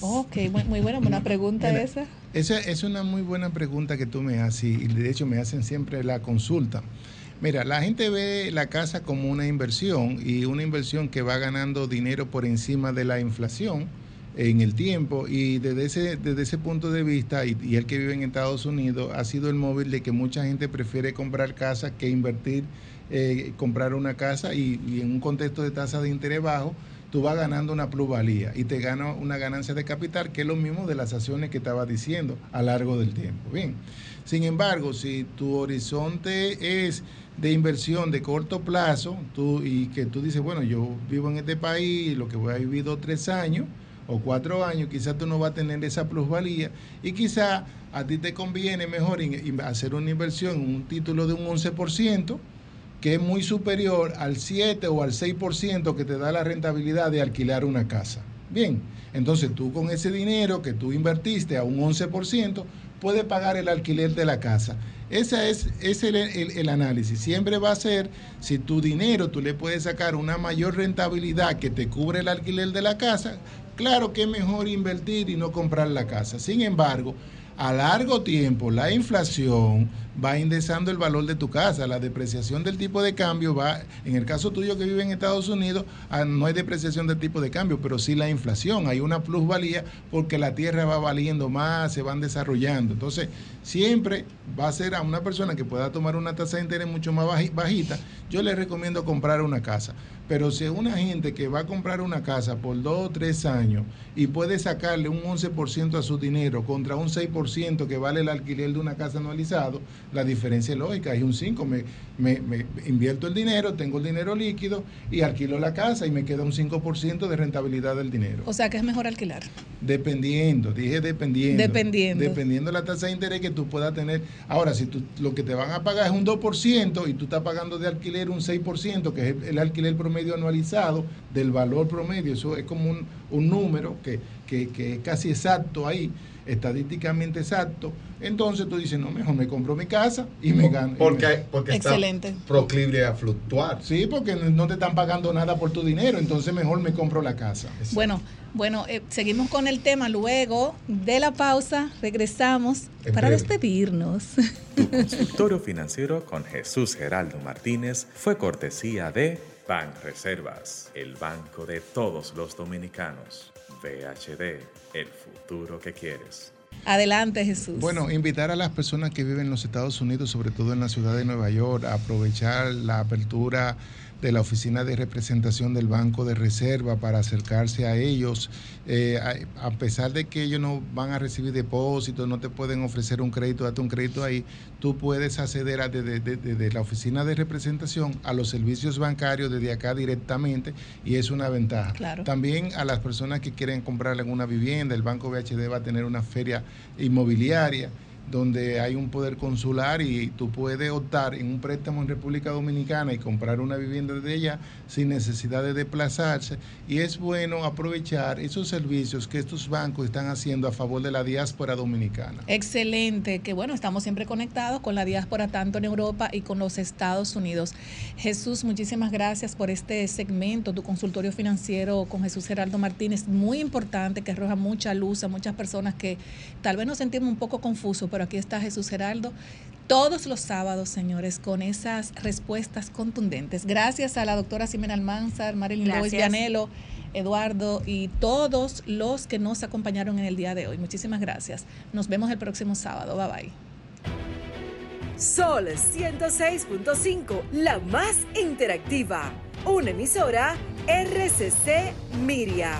Speaker 1: Ok, muy, muy buena, buena pregunta
Speaker 14: Mira,
Speaker 1: esa.
Speaker 14: Esa es una muy buena pregunta que tú me haces y de hecho me hacen siempre la consulta. Mira, la gente ve la casa como una inversión y una inversión que va ganando dinero por encima de la inflación en el tiempo y desde ese, desde ese punto de vista y, y el que vive en Estados Unidos ha sido el móvil de que mucha gente prefiere comprar casa que invertir, eh, comprar una casa y, y en un contexto de tasa de interés bajo tú vas ganando una plusvalía y te gana una ganancia de capital, que es lo mismo de las acciones que estaba diciendo a largo del tiempo. Bien, sin embargo, si tu horizonte es de inversión de corto plazo tú, y que tú dices, bueno, yo vivo en este país, lo que voy a vivir dos, tres años o cuatro años, quizás tú no vas a tener esa plusvalía y quizás a ti te conviene mejor hacer una inversión en un título de un 11%, que es muy superior al 7 o al 6% que te da la rentabilidad de alquilar una casa. Bien, entonces tú con ese dinero que tú invertiste a un 11%, puedes pagar el alquiler de la casa. Ese es, es el, el- el análisis. Siempre va a ser, si tu dinero tú le puedes sacar una mayor rentabilidad que te cubre el alquiler de la casa, claro que es mejor invertir y no comprar la casa. Sin embargo, a largo tiempo la inflación va indexando el valor de tu casa, la depreciación del tipo de cambio va, en el caso tuyo que vive en Estados Unidos, ah, no hay depreciación del tipo de cambio, pero sí la inflación, hay una plusvalía porque la tierra va valiendo más, se van desarrollando. Entonces, siempre va a ser a una persona que pueda tomar una tasa de interés mucho más baji- bajita, yo le recomiendo comprar una casa. Pero si es una gente que va a comprar una casa por dos o tres años y puede sacarle un 11% a su dinero contra un 6% que vale el alquiler de una casa anualizado, la diferencia es lógica, hay un 5%. Me, me- me invierto el dinero, tengo el dinero líquido y alquilo la casa y me queda un 5% de rentabilidad del dinero.
Speaker 1: O sea que es mejor alquilar.
Speaker 14: Dependiendo, dije dependiendo.
Speaker 1: Dependiendo.
Speaker 14: Dependiendo de la tasa de interés que tú puedas tener. Ahora, si tú, lo que te van a pagar es un 2% y tú estás pagando de alquiler un 6%, que es el, el alquiler promedio anualizado del valor promedio, eso es como un, un número que, que, que es casi exacto ahí, estadísticamente exacto, entonces tú dices, no, mejor me compro mi casa y me gano.
Speaker 9: Porque, porque
Speaker 1: Excelente.
Speaker 9: está proclive a fluctuar.
Speaker 14: Sí, porque no te están pagando nada por tu dinero, entonces mejor me compro la casa.
Speaker 1: Bueno, bueno, eh, seguimos con el tema luego de la pausa. Regresamos
Speaker 17: En
Speaker 1: para
Speaker 17: breve.
Speaker 1: despedirnos.
Speaker 17: Consultorio financiero con Jesús Geraldo Martínez fue cortesía de Ban Reservas, el banco de todos los dominicanos. VHD, el futuro que quieres.
Speaker 1: Adelante, Jesús.
Speaker 14: Bueno, invitar a las personas que viven en los Estados Unidos, sobre todo en la ciudad de Nueva York, a aprovechar la apertura de la oficina de representación del Banco de Reserva para acercarse a ellos. Eh, a, a pesar de que ellos no van a recibir depósitos, no te pueden ofrecer un crédito, date un crédito ahí, tú puedes acceder a, desde, desde- desde la oficina de representación a los servicios bancarios desde acá directamente y es una ventaja.
Speaker 1: Claro.
Speaker 14: También a las personas que quieren comprar alguna vivienda, el Banco VHD va a tener una feria inmobiliaria donde hay un poder consular y tú puedes optar en un préstamo en República Dominicana y comprar una vivienda de ella sin necesidad de desplazarse. Y es bueno aprovechar esos servicios que estos bancos están haciendo a favor de la diáspora dominicana.
Speaker 1: Excelente, que bueno, estamos siempre conectados con la diáspora tanto en Europa y con los Estados Unidos. Jesús, muchísimas gracias por este segmento, tu consultorio financiero con Jesús Geraldo Martínez, muy importante, que arroja mucha luz a muchas personas que tal vez nos sentimos un poco confusos, pero aquí está Jesús Geraldo todos los sábados, señores, con esas respuestas contundentes. Gracias a la doctora Ximena Almanzar, Marilyn Lois. Vianelo, Eduardo y todos los que nos acompañaron en el día de hoy. Muchísimas gracias. Nos vemos el próximo sábado. Bye bye.
Speaker 18: Sol 106.5, la más interactiva. Una emisora RCC Miria.